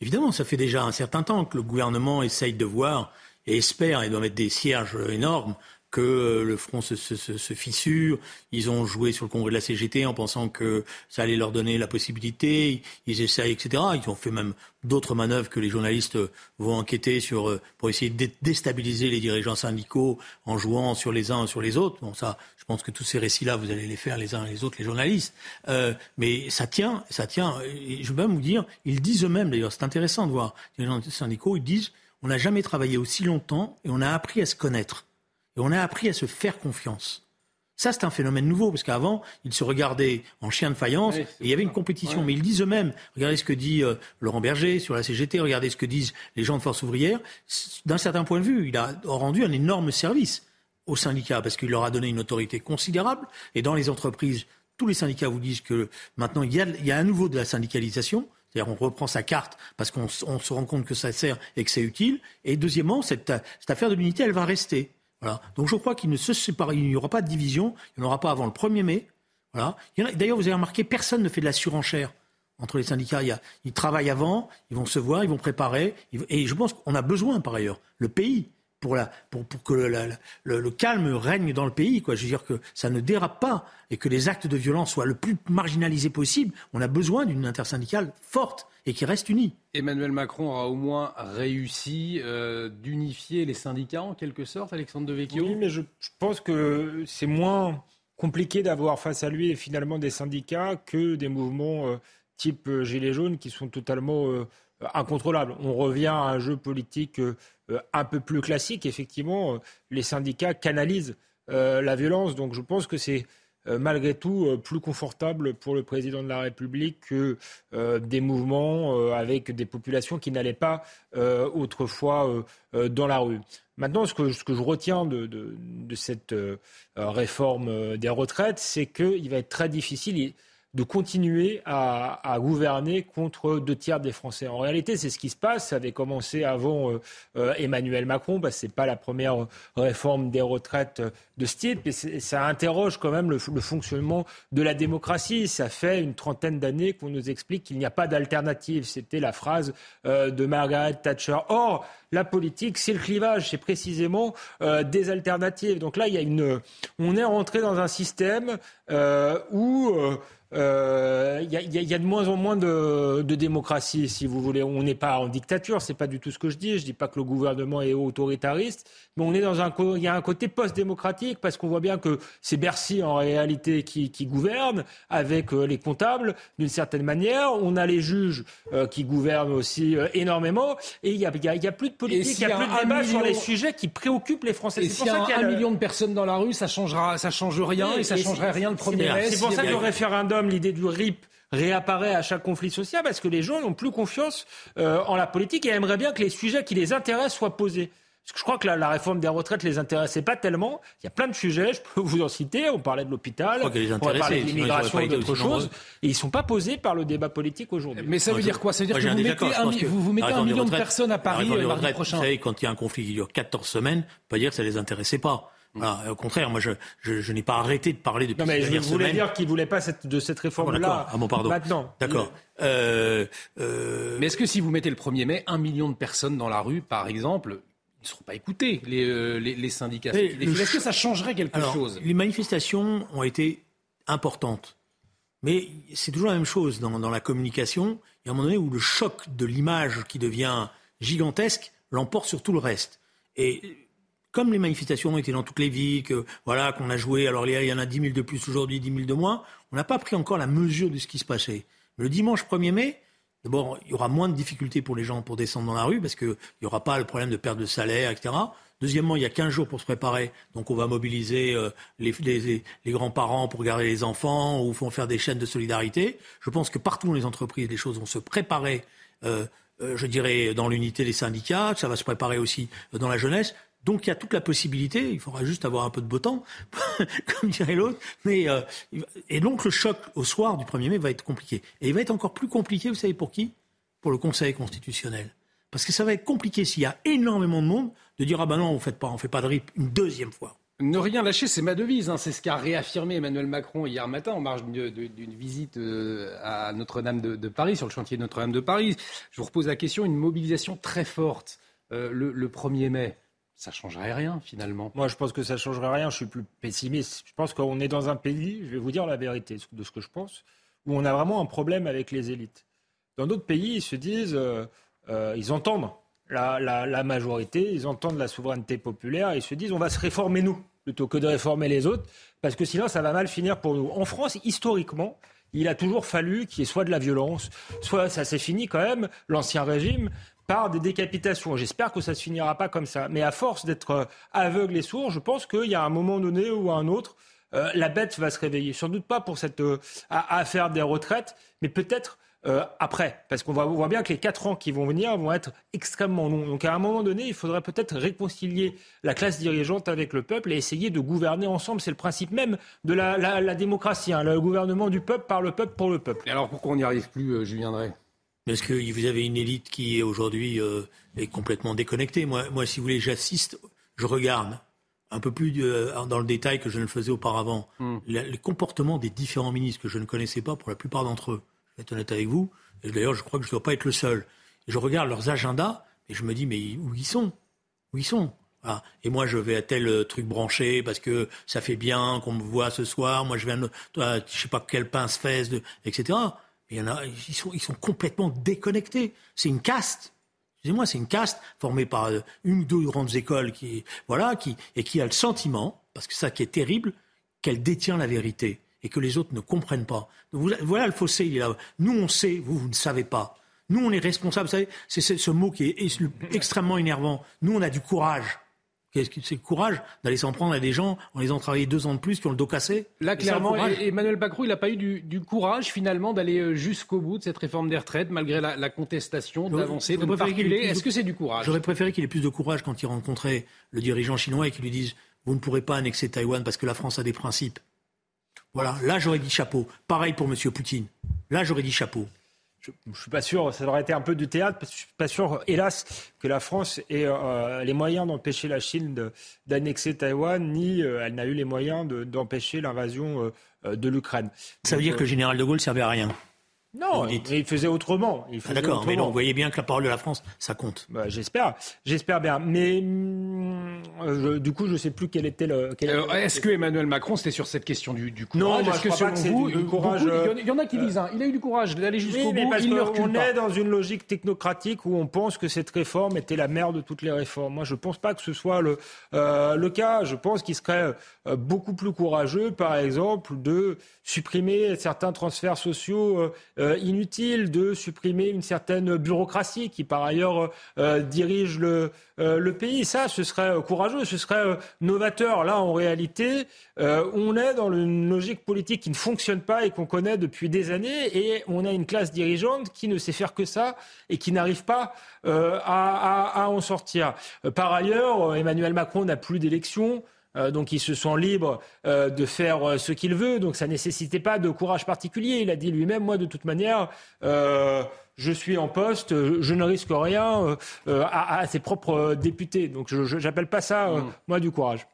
évidemment, ça fait déjà un certain temps que le gouvernement essaye de voir et espère, et doit mettre des cierges énormes, que euh, le front se, se, fissure. Ils ont joué sur le congrès de la CGT en pensant que ça allait leur donner la possibilité. Ils essayent, etc. Ils ont fait même d'autres manœuvres que les journalistes vont enquêter sur euh, pour essayer de déstabiliser les dirigeants syndicaux en jouant sur les uns sur les autres. Bon, ça, je pense que tous ces récits-là, vous allez les faire les uns les autres, les journalistes. Euh, mais ça tient, ça tient. Et je veux même vous dire, ils disent eux-mêmes d'ailleurs, c'est intéressant de voir les gens syndicaux, ils disent on n'a jamais travaillé aussi longtemps et on a appris à se connaître. Et on a appris à se faire confiance. Ça, c'est un phénomène nouveau, parce qu'avant, ils se regardaient en chien de faïence, et il y avait une compétition. Mais ils disent eux-mêmes, regardez ce que dit euh, Laurent Berger sur la CGT, regardez ce que disent les gens de Force ouvrière. D'un certain point de vue, il a rendu un énorme service aux syndicats, parce qu'il leur a donné une autorité considérable. Et dans les entreprises, tous les syndicats vous disent que maintenant, il y a, il y a à nouveau de la syndicalisation. C'est-à-dire on reprend sa carte parce qu'on se rend compte que ça sert et que c'est utile. Et deuxièmement, cette, cette affaire de l'unité, elle va rester. Donc je crois qu'il ne se sépare, il n'y aura pas de division, il n'y en aura pas avant le 1er mai. D'ailleurs, vous avez remarqué, personne ne fait de la surenchère entre les syndicats. Ils travaillent avant, ils vont se voir, ils vont préparer. Et je pense qu'on a besoin, par ailleurs, le pays, pour, la, pour, pour que le, le, calme règne dans le pays. Quoi. Je veux dire que ça ne dérape pas et que les actes de violence soient le plus marginalisés possible. On a besoin d'une intersyndicale forte et qui reste unie. Emmanuel Macron aura au moins réussi euh, d'unifier les syndicats en quelque sorte, Alexandre Devecchio? Oui, mais je, pense que c'est moins compliqué d'avoir face à lui finalement des syndicats que des mouvements euh, type euh, Gilets jaunes qui sont totalement incontrôlables. On revient à un jeu politique un peu plus classique. Effectivement, les syndicats canalisent la violence. Donc je pense que c'est euh, malgré tout euh, plus confortable pour le président de la République que euh, des mouvements avec des populations qui n'allaient pas autrefois dans la rue. Maintenant, ce que, je retiens de, cette réforme des retraites, c'est qu'il va être très difficile de continuer à, gouverner contre deux tiers des Français. En réalité, c'est ce qui se passe. Ça avait commencé avant euh, euh, Emmanuel Macron, parce que ce n'est pas la première réforme des retraites de ce type, et ça interroge quand même le, fonctionnement de la démocratie. Ça fait une trentaine d'années qu'on nous explique qu'il n'y a pas d'alternative. C'était la phrase euh, de Margaret Thatcher. Or, la politique, c'est le clivage, c'est précisément des alternatives. Donc là, il y a une, on est rentré dans un système où il euh, y, a de moins en moins de, démocratie, si vous voulez. On n'est pas en dictature, c'est pas du tout ce que je dis. Je dis pas que le gouvernement est autoritariste, mais on est dans un, il y a un côté post-démocratique parce qu'on voit bien que c'est Bercy en réalité qui, gouverne avec euh, les comptables d'une certaine manière. On a les juges euh, qui gouvernent aussi énormément, et il y a, plus de politique, il n'y a, plus de débat sur les sujets qui préoccupent les Français. Et s'il y a, un, million de personnes dans la rue, ça changera, ça change rien et, ça changerait rien le premier C'est pour ça que le référendum l'idée du RIP réapparaît à chaque conflit social parce que les gens n'ont plus confiance euh, en la politique et aimeraient bien que les sujets qui les intéressent soient posés. Parce que je crois que la, réforme des retraites les intéressait pas tellement. Il y a plein de sujets, je peux vous en citer. On parlait de l'hôpital, on parlait de l'immigration et d'autres choses. Et ils ne sont pas posés par le débat politique aujourd'hui. Mais ça veut dire quoi? Ça veut dire que, vous mettez, un, vous, mettez un, million de personnes à Paris le mardi prochain. Vous savez, quand il y a un conflit qui dure 14 semaines, on peut dire que ça ne les intéressait pas. Au contraire, moi, je, je, n'ai pas arrêté de parler depuis non, mais je voulais dire qu'il ne voulait pas cette, de cette réforme-là. Ah bon, pardon. Maintenant. D'accord. Euh, euh... Mais est-ce que si vous mettez le 1er mai, un million de personnes dans la rue, par exemple, ils ne seront pas écoutés, les, euh, les, les syndicats Est-ce que ça changerait quelque chose? Les manifestations ont été importantes. Mais c'est toujours la même chose dans, dans la communication. Il y a un moment donné où le choc de l'image qui devient gigantesque l'emporte sur tout le reste. Et comme les manifestations ont été dans toutes les villes, que voilà qu'on a joué, alors il y en a 10 000 de plus aujourd'hui, 10 000 de moins, on n'a pas pris encore la mesure de ce qui se passait. Le dimanche 1er mai, d'abord, il y aura moins de difficultés pour les gens pour descendre dans la rue, parce qu'il n'y aura pas le problème de perte de salaire, etc. Deuxièmement, il y a 15 jours pour se préparer, donc on va mobiliser euh, les, grands-parents pour garder les enfants, ou faire des chaînes de solidarité. Je pense que partout dans les entreprises, les choses vont se préparer. Euh, euh, je dirais, dans l'unité des syndicats, ça va se préparer aussi dans la jeunesse. Donc il y a toute la possibilité, il faudra juste avoir un peu de beau temps, comme dirait l'autre. Mais euh, et donc le choc au soir du 1er mai va être compliqué. Et il va être encore plus compliqué, vous savez pour qui? Pour le Conseil constitutionnel. Parce que ça va être compliqué s'il y a énormément de monde de dire ah ben non, on fait pas, on fait pas de RIP une deuxième fois. Ne rien lâcher, c'est ma devise. Hein. C'est ce qu'a réaffirmé Emmanuel Macron hier matin en marge d'une visite euh, à Notre-Dame de, Paris, sur le chantier de Notre-Dame de Paris. Je vous repose la question, une mobilisation très forte euh, le, le 1er mai ça changerait rien finalement. Moi, je pense que ça changerait rien. Je suis plus pessimiste. Je pense qu'on est dans un pays, je vais vous dire la vérité de ce que je pense, où on a vraiment un problème avec les élites. Dans d'autres pays, ils se disent, euh, euh, ils entendent la, majorité, ils entendent la souveraineté populaire, ils se disent, on va se réformer nous plutôt que de réformer les autres, parce que sinon ça va mal finir pour nous. En France, historiquement, il a toujours fallu qu'il y ait soit de la violence, soit ça s'est fini quand même, l'ancien régime, par des décapitations. J'espère que ça ne se finira pas comme ça. Mais à force d'être euh, aveugle et sourd, je pense qu'il y a un moment donné ou un autre, euh, la bête va se réveiller. Sans doute pas pour cette euh, affaire des retraites, mais peut-être après. Parce qu'on voit bien que les quatre ans qui vont venir vont être extrêmement longs. Donc à un moment donné, il faudrait peut-être réconcilier la classe dirigeante avec le peuple et essayer de gouverner ensemble. C'est le principe même de la, démocratie, hein, le gouvernement du peuple par le peuple pour le peuple. Et alors pourquoi on n'y arrive plus, Julien Drey? Est-ce que vous avez une élite qui aujourd'hui euh, est complètement déconnectée moi, moi, si vous voulez, j'assiste, je regarde un peu plus euh, dans le détail que je ne le faisais auparavant, hmm. les comportements des différents ministres que je ne connaissais pas pour la plupart d'entre eux. Je vais être honnête avec vous. Et d'ailleurs, je crois que je ne dois pas être le seul. Et je regarde leurs agendas et je me dis, mais où ils sont? Où ils sont? Et moi, je vais à tel euh, truc branché parce que ça fait bien qu'on me voit ce soir. Moi, je viens de, je sais pas quel pince-fesse, etc. Il y en a, ils sont, ils sont complètement déconnectés. C'est une caste. Excusez-moi, c'est une caste formée par euh, une ou deux grandes écoles qui, voilà, qui, et qui a le sentiment, parce que ça qui est terrible, qu'elle détient la vérité et que les autres ne comprennent pas. voilà le fossé, il est là. Nous, on sait, vous, vous ne savez pas. Nous, on est responsables. Vous savez, c'est ce mot qui est extrêmement énervant. Nous, on a du courage. C'est le courage d'aller s'en prendre à des gens en les ont travaillé deux ans de plus, qui ont le dos cassé? Là, clairement, Emmanuel Macron, il n'a pas eu du, courage finalement d'aller euh, jusqu'au bout de cette réforme des retraites, malgré la, contestation, d'avancer, de ne pas Est-ce que c'est du courage? J'aurais préféré qu'il ait plus de courage quand il rencontrait le dirigeant chinois et qu'il lui dise Vous ne pourrez pas annexer Taïwan parce que la France a des principes. Voilà, là j'aurais dit chapeau. Pareil pour M. Poutine. Là j'aurais dit chapeau je ne suis pas sûr, ça aurait été un peu du théâtre, parce que je suis pas sûr, hélas, que la France ait euh, les moyens d'empêcher la Chine d'annexer Taïwan, ni euh, elle n'a eu les moyens d'empêcher l'invasion euh, de l'Ukraine. Ça veut dire que le général de Gaulle servait à rien non, il faisait autrement. Ah, d'accord, mais non, vous voyez bien que la parole de la France, ça compte. Bah, j'espère, j'espère bien. Mais mm, du coup, je ne sais plus quel était le. Est-ce que Emmanuel Macron, c'était sur cette question du, du courage? Non, est-ce que selon vous, du, courage, il y en a qui disent, hein, il a eu du courage d'aller jusqu'au bout. Parce il on est dans une logique technocratique où on pense que cette réforme était la mère de toutes les réformes. Moi, je ne pense pas que ce soit le, euh, le cas. Je pense qu'il serait euh, beaucoup plus courageux, par exemple, de supprimer certains transferts sociaux. Euh, euh, inutile de supprimer une certaine bureaucratie qui, par ailleurs, euh, dirige le, euh, le pays. Ça, ce serait courageux, ce serait novateur. Là, en réalité, on est dans une logique politique qui ne fonctionne pas et qu'on connaît depuis des années, et on a une classe dirigeante qui ne sait faire que ça et qui n'arrive pas à, à, en sortir. Par ailleurs, Emmanuel Macron n'a plus d'élection. Euh, donc il se sent libre euh, de faire euh, ce qu'il veut. Donc ça nécessitait pas de courage particulier. Il a dit lui-même, moi de toute manière, je suis en poste, je ne risque rien à, ses propres députés. Donc je n'appelle pas ça, mmh. moi, du courage.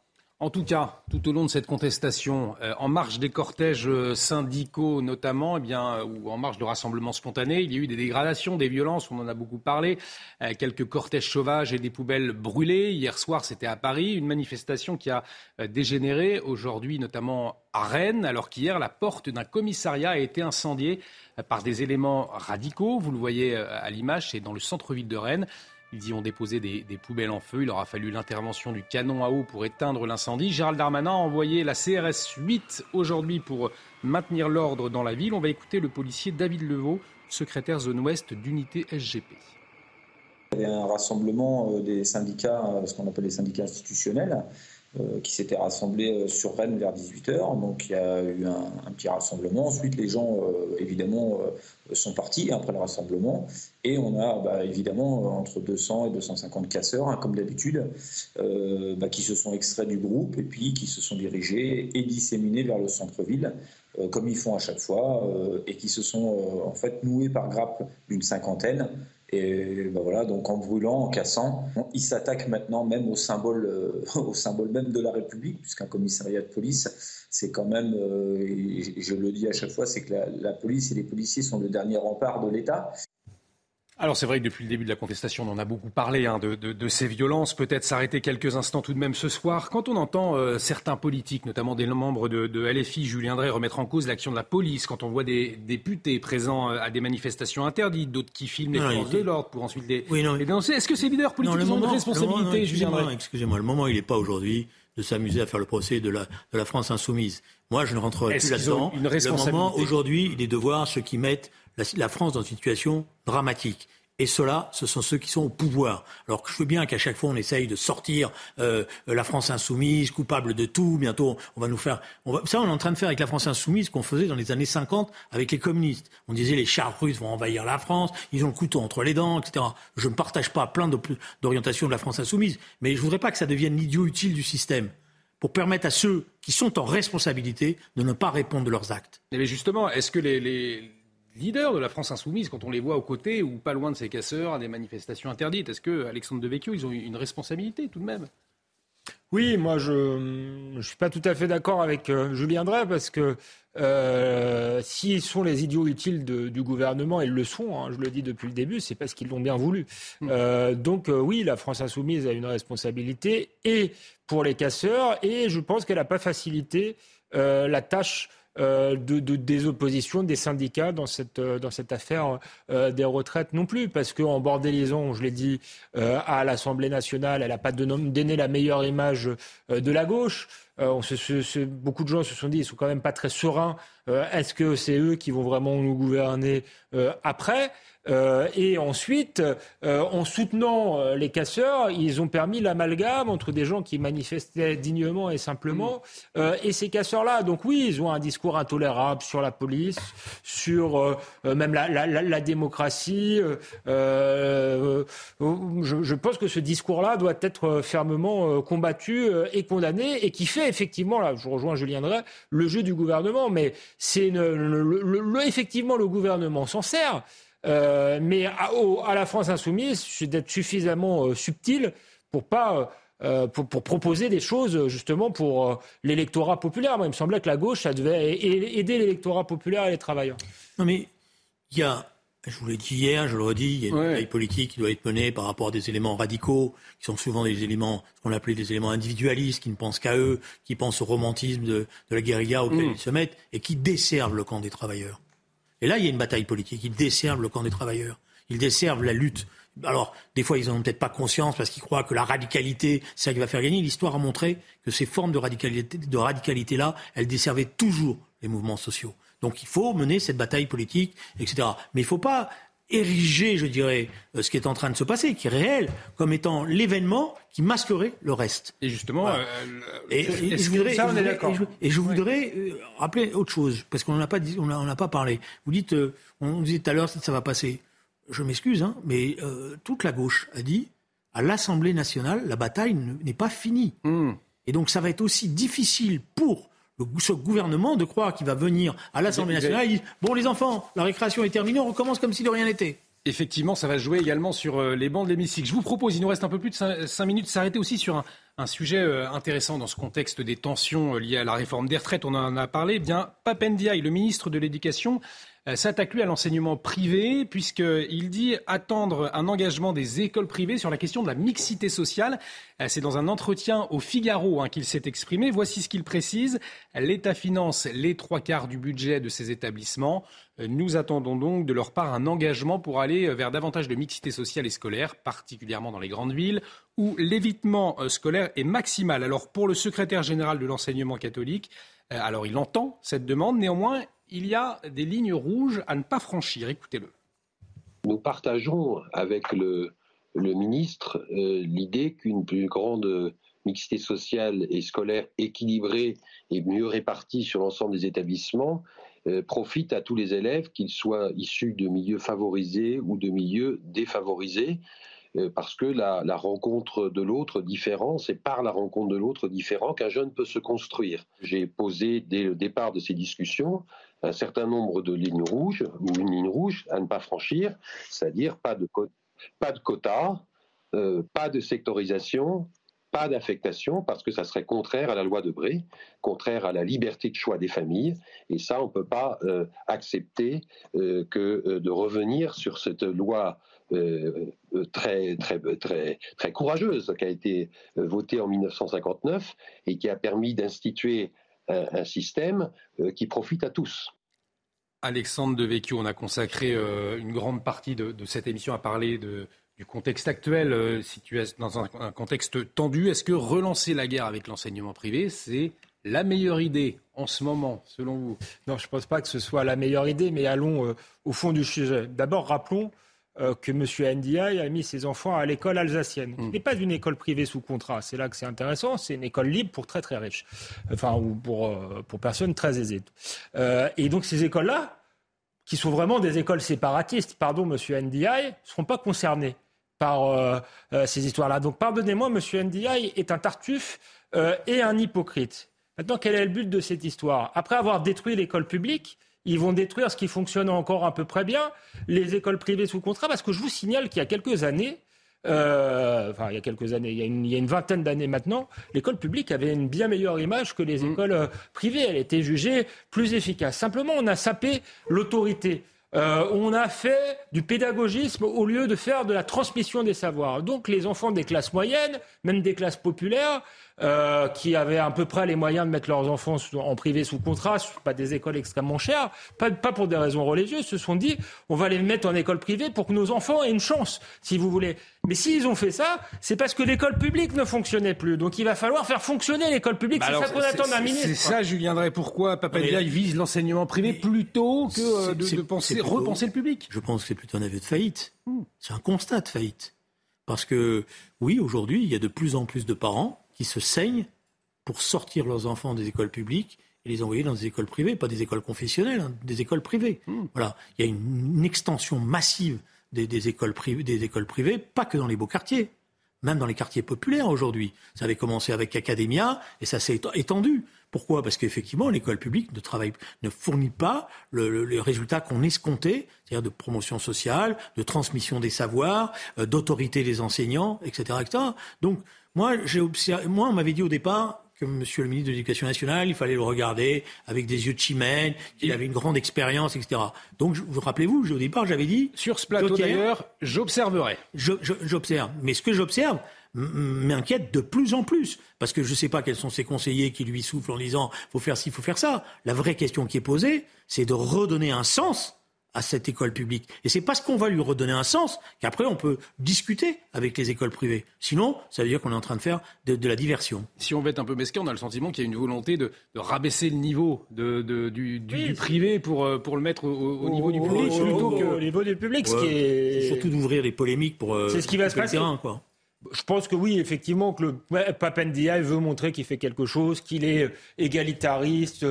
En tout cas, tout au long de cette contestation, euh, en marge des cortèges euh, syndicaux notamment, eh euh, ou en marge de rassemblements spontanés, il y a eu des dégradations, des violences, on en a beaucoup parlé, quelques cortèges sauvages et des poubelles brûlées. Hier soir, c'était à Paris, une manifestation qui a dégénéré aujourd'hui, notamment à Rennes, alors qu'hier, la porte d'un commissariat a été incendiée par des éléments radicaux. Vous le voyez à l'image, c'est dans le centre-ville de Rennes. Ils y ont déposé des, poubelles en feu. Il aura fallu l'intervention du canon à eau pour éteindre l'incendie. Gérald Darmanin a envoyé la CRS 8 aujourd'hui pour maintenir l'ordre dans la ville. On va écouter le policier David Levaux, secrétaire zone ouest d'unité SGP. Il y un rassemblement euh, des syndicats, euh, ce qu'on appelle les syndicats institutionnels, qui s'était rassemblé euh, sur Rennes vers 18h. Donc il y a eu un, petit rassemblement. Ensuite, les gens, euh, évidemment, sont partis après le rassemblement. Et on a bah, évidemment entre 200 et 250 casseurs, hein, comme d'habitude, bah, qui se sont extraits du groupe et puis qui se sont dirigés et disséminés vers le centre-ville, comme ils font à chaque fois, et qui se sont en fait noués par grappe d'une cinquantaine et ben voilà, donc en brûlant, en cassant, il s'attaque maintenant même au symbole, euh, au symbole même de la République, puisqu'un commissariat de police, c'est quand même, euh, je le dis à chaque fois, c'est que la, police et les policiers sont le dernier rempart de l'État. Alors c'est vrai que depuis le début de la contestation, on en a beaucoup parlé hein, de, ces violences. Peut-être s'arrêter quelques instants tout de même ce soir. Quand on entend euh, certains politiques, notamment des membres de, LFI, Julien Drey, remettre en cause l'action de la police, quand on voit des députés présents euh, à des manifestations interdites, d'autres qui filment les forces de l'ordre pour ensuite les, dénoncer, est-ce que ces leaders politiques ont une responsabilité, Julien Drey Excusez-moi, le moment il n'est pas aujourd'hui de s'amuser à faire le procès de la, de la France insoumise. Moi, je ne rentrerai plus là-dedans. Le moment aujourd'hui, il est de voir ceux qui mettent la, France dans une situation dramatique. Et ceux-là, ce sont ceux qui sont au pouvoir. Alors que je veux bien qu'à chaque fois on essaye de sortir euh, la France insoumise, coupable de tout. Bientôt, on va nous faire. Ça, on est en train de faire avec la France insoumise qu'on faisait dans les années 50 avec les communistes. On disait les chars russes vont envahir la France, ils ont le couteau entre les dents, etc. Je ne partage pas plein d'orientations de la France insoumise, mais je voudrais pas que ça devienne l'idiot utile du système pour permettre à ceux qui sont en responsabilité de ne pas répondre de leurs actes. Mais justement, est-ce que les leaders de la France insoumise, quand on les voit aux côtés ou pas loin de ces casseurs à des manifestations interdites, est-ce que Alexandre Devecchio, ils ont une responsabilité tout de même? Oui, moi je ne suis pas tout à fait d'accord avec euh, Julien Drey parce que euh, s'ils sont les idiots utiles du gouvernement, ils le sont, hein, je le dis depuis le début, c'est parce qu'ils l'ont bien voulu. Mm. Euh, donc oui, la France insoumise a une responsabilité et pour les casseurs et je pense qu'elle n'a pas facilité la tâche euh, de, des oppositions des syndicats dans cette, euh, dans cette affaire euh, des retraites non plus, parce qu'en bordélisant, je l'ai dit, à l'Assemblée nationale, elle n'a pas donné la meilleure image de la gauche. On se, beaucoup de gens se sont dit, ils sont quand même pas très sereins. Est-ce que c'est eux qui vont vraiment nous gouverner après? Euh, et ensuite, euh, en soutenant euh, les casseurs, ils ont permis l'amalgame entre des gens qui manifestaient dignement et simplement mmh. et ces casseurs-là. Donc oui, ils ont un discours intolérable sur la police, sur même la, la, la, démocratie. Je, je, pense que ce discours-là doit être fermement combattu et condamné et qui fait effectivement, là, je rejoins Julien Drey, le jeu du gouvernement. Mais c'est effectivement le gouvernement s'en sert. Euh, mais à, à, la France insoumise, c'est d'être suffisamment euh, subtil pour pas euh, pour, pour, proposer des choses justement pour l'électorat populaire. Moi, il me semblait que la gauche, ça devait aider l'électorat populaire et les travailleurs. Non, mais il y a, je vous l'ai dit hier, je le redis, il y a une bataille politique qui doit être menée par rapport à des éléments radicaux, qui sont souvent des éléments, ce qu'on appelait des éléments individualistes, qui ne pensent qu'à eux, qui pensent au romantisme de, de la guérilla auquel mm. ils se mettent, et qui desservent le camp des travailleurs. Et là, il y a une bataille politique. Ils desservent le camp des travailleurs. Ils desservent la lutte. Alors, des fois, ils n'en ont peut-être pas conscience parce qu'ils croient que la radicalité, c'est ça qui va faire gagner. L'histoire a montré que ces formes de radicalité, de radicalité-là, elles desservaient toujours les mouvements sociaux. Donc, il faut mener cette bataille politique, etc. Mais il ne faut pas ériger, je dirais, euh, ce qui est en train de se passer, qui est réel, comme étant l'événement qui masquerait le reste. Et justement, euh, et, je voudrais, ça, on est d'accord. Et je, voudrais euh, rappeler autre chose, parce qu'on n'en a pas dit, on n'a pas parlé. Vous dites, on disait tout à l'heure, ça va passer. Je m'excuse, hein, mais toute la gauche a dit, à l'Assemblée nationale, la bataille n'est pas finie. Hmm. Et donc, ça va être aussi difficile pour ce gouvernement de croire qu'il va venir à l'Assemblée nationale et dire Bon, les enfants, la récréation est terminée, on recommence comme si de rien n'était. Effectivement, ça va jouer également sur euh, les bancs de l'hémicycle. Je vous propose, il nous reste un peu plus de cinq minutes, s'arrêter aussi sur un, sujet euh, intéressant dans ce contexte des tensions euh, liées à la réforme des retraites. On en a parlé. Eh bien, Papendiaï, le ministre de l'Éducation, s'attaque lui à l'enseignement privé, puisqu'il dit attendre un engagement des écoles privées sur la question de la mixité sociale. Euh, c'est dans un entretien au Figaro hein, qu'il s'est exprimé. Voici ce qu'il précise. L'État finance les trois quarts du budget de ces établissements. Euh, nous attendons donc de leur part un engagement pour aller vers davantage de mixité sociale et scolaire, particulièrement dans les grandes villes, où l'évitement scolaire est maximal. Alors pour le secrétaire général de l'enseignement catholique, alors il entend cette demande, néanmoins il y a des lignes rouges à ne pas franchir. Écoutez-le. Nous partageons avec le, ministre euh, l'idée qu'une plus grande mixité sociale et scolaire équilibrée et mieux répartie sur l'ensemble des établissements euh, profite à tous les élèves, qu'ils soient issus de milieux favorisés ou de milieux défavorisés. Euh, parce que la, rencontre de l'autre différent, c'est par la rencontre de l'autre différent qu'un jeune peut se construire. J'ai posé dès le départ de ces discussions un certain nombre de lignes rouges, ou une ligne rouge à ne pas franchir, c'est-à-dire pas de, pas de quotas, euh, pas de sectorisation, pas d'affectation, parce que ça serait contraire à la loi de Bré, contraire à la liberté de choix des familles, et ça, on ne peut pas euh, accepter que de revenir sur cette loi très, très, très, très courageuse qui a été votée en 1959 et qui a permis d'instituer un, système qui profite à tous. Alexandre Devecchio, on a consacré une grande partie de, cette émission à parler du contexte actuel, situé dans un contexte tendu. Est-ce que relancer la guerre avec l'enseignement privé, c'est la meilleure idée en ce moment, selon vous? Non, je ne pense pas que ce soit la meilleure idée, mais allons euh, au fond du sujet. D'abord, rappelons euh, que M. Ndiaye a mis ses enfants à l'école alsacienne. Ce n'est pas une école privée sous contrat, c'est là que c'est intéressant, c'est une école libre pour très très riches, enfin, ou pour, euh, pour personnes très aisées. et donc ces écoles-là, qui sont vraiment des écoles séparatistes, pardon, M. Ndiaye, ne seront pas concernées par ces histoires-là. Donc pardonnez-moi, M. Ndiaye est un tartuffe et un hypocrite. Maintenant, quel est le but de cette histoire? Après avoir détruit l'école publique, ils vont détruire ce qui fonctionne encore à peu près bien, les écoles privées sous contrat, parce que je vous signale qu'il y a quelques années, euh, enfin il y a quelques années, il y a une, vingtaine d'années maintenant, l'école publique avait une bien meilleure image que les mmh. écoles euh, privées. Elle était jugée plus efficace. Simplement, on a sapé l'autorité. Euh, on a fait du pédagogisme au lieu de faire de la transmission des savoirs. Donc les enfants des classes moyennes, même des classes populaires, euh, qui avaient à peu près les moyens de mettre leurs enfants en privé sous contrat, pas des écoles extrêmement chères, pas, pour des raisons religieuses, se sont dit on va les mettre en école privée pour que nos enfants aient une chance, si vous voulez. Mais s'ils ont fait ça, c'est parce que l'école publique ne fonctionnait plus. Donc il va falloir faire fonctionner l'école publique. Bah c'est ça qu'on attend d'un ministre. C'est ça, Julien Drey. Pourquoi Papa il vise l'enseignement privé plutôt que euh, de, penser, repenser le public? Je pense que c'est plutôt un aveu de faillite. Hmm. C'est un constat de faillite. Parce que oui, aujourd'hui, il y a de plus en plus de parents qui se saignent pour sortir leurs enfants des écoles publiques et les envoyer dans des écoles privées, pas des écoles confessionnelles, hein, des écoles privées. Hmm. Voilà, il y a une, extension massive des, écoles privées, des écoles privées, pas que dans les beaux quartiers, même dans les quartiers populaires aujourd'hui. Ça avait commencé avec Academia et ça s'est étendu. Pourquoi? Parce qu'effectivement, l'école publique ne travaille, ne fournit pas le, résultat qu'on escomptait, c'est-à-dire de promotion sociale, de transmission des savoirs, euh, d'autorité des enseignants, etc., etc. Donc, moi, j'ai observé, moi, on m'avait dit au départ que Monsieur le ministre de l'Éducation nationale, il fallait le regarder avec des yeux de chimène, qu'il avait une grande expérience, etc. Donc, vous rappelez-vous, au départ, j'avais dit sur ce plateau d'ailleurs, j'observerai. J'observe, mais ce que j'observe m'inquiète de plus en plus parce que je ne sais pas quels sont ses conseillers qui lui soufflent en disant faut faire ci, faut faire ça. La vraie question qui est posée, c'est de redonner un sens à cette école publique. Et c'est parce qu'on va lui redonner un sens qu'après on peut discuter avec les écoles privées. Sinon, ça veut dire qu'on est en train de faire de, la diversion. Si on veut être un peu mesquin, on a le sentiment qu'il y a une volonté de, rabaisser le niveau de, du, privé pour, euh, pour le mettre au, niveau du public plutôt que au niveau du public, ce qui est surtout d'ouvrir les polémiques pour. Euh, c'est ce qui va se passer. Terrain, quoi. Je pense que oui, effectivement, que le Papendia veut montrer qu'il fait quelque chose, qu'il est égalitariste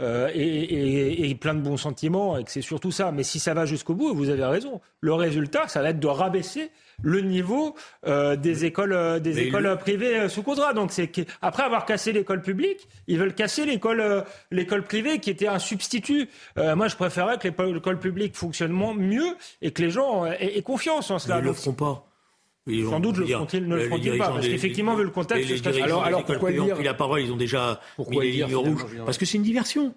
euh, et, plein de bons sentiments, et que c'est surtout ça. Mais si ça va jusqu'au bout, vous avez raison, le résultat, ça va être de rabaisser le niveau euh, des écoles, euh, des écoles privées sous contrat. Donc c'est après avoir cassé l'école publique, ils veulent casser l'école, l'école privée qui était un substitut. moi, je préférerais que l'école publique fonctionne mieux et que les gens aient, confiance en cela. Ils ne le feront pas. Sans doute le font ne le font-ils pas Parce qu'effectivement, vu le contexte, alors, alors pourquoi dire pris la parole Ils ont déjà pourquoi mis les lignes Parce que c'est une diversion.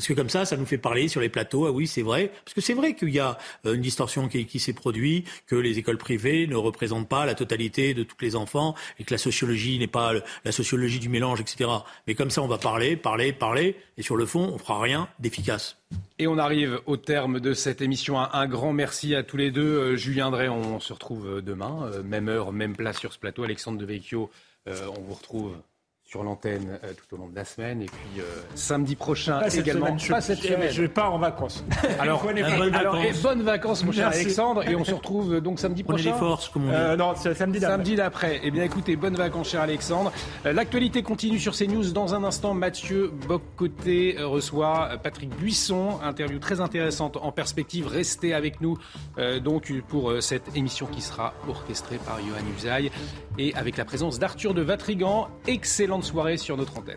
Parce que comme ça, ça nous fait parler sur les plateaux. Ah oui, c'est vrai. Parce que c'est vrai qu'il y a euh, une distorsion qui, s'est produite, que les écoles privées ne représentent pas la totalité de tous les enfants et que la sociologie n'est pas la sociologie du mélange, etc. Mais comme ça, on va parler, parler, parler, et sur le fond, on fera rien d'efficace. Et on arrive au terme de cette émission. Un, grand merci à tous les deux. Euh, Julien Drey, on, se retrouve euh, demain, même heure, même place sur ce plateau. Alexandre Devecchio, on vous retrouve sur l'antenne euh, tout au long de la semaine. Et puis euh, samedi prochain également. je, pas cette semaine. je pars en vacances. Alors, bonnes vacances. bonnes vacances, mon cher Alexandre. Et on se retrouve euh, donc samedi prochain. les forces, comme on dit. non, c'est samedi d'après. Samedi d'après. Eh bien, écoutez, bonnes vacances, cher Alexandre. L'actualité continue sur CNews. Dans un instant, Mathieu Boccoté reçoit Patrick Buisson. Interview très intéressante en perspective. Restez avec nous donc pour cette émission qui sera orchestrée par Johan Usaï et avec la présence d'Arthur de Vatrigan. Excellente soirée sur notre antenne.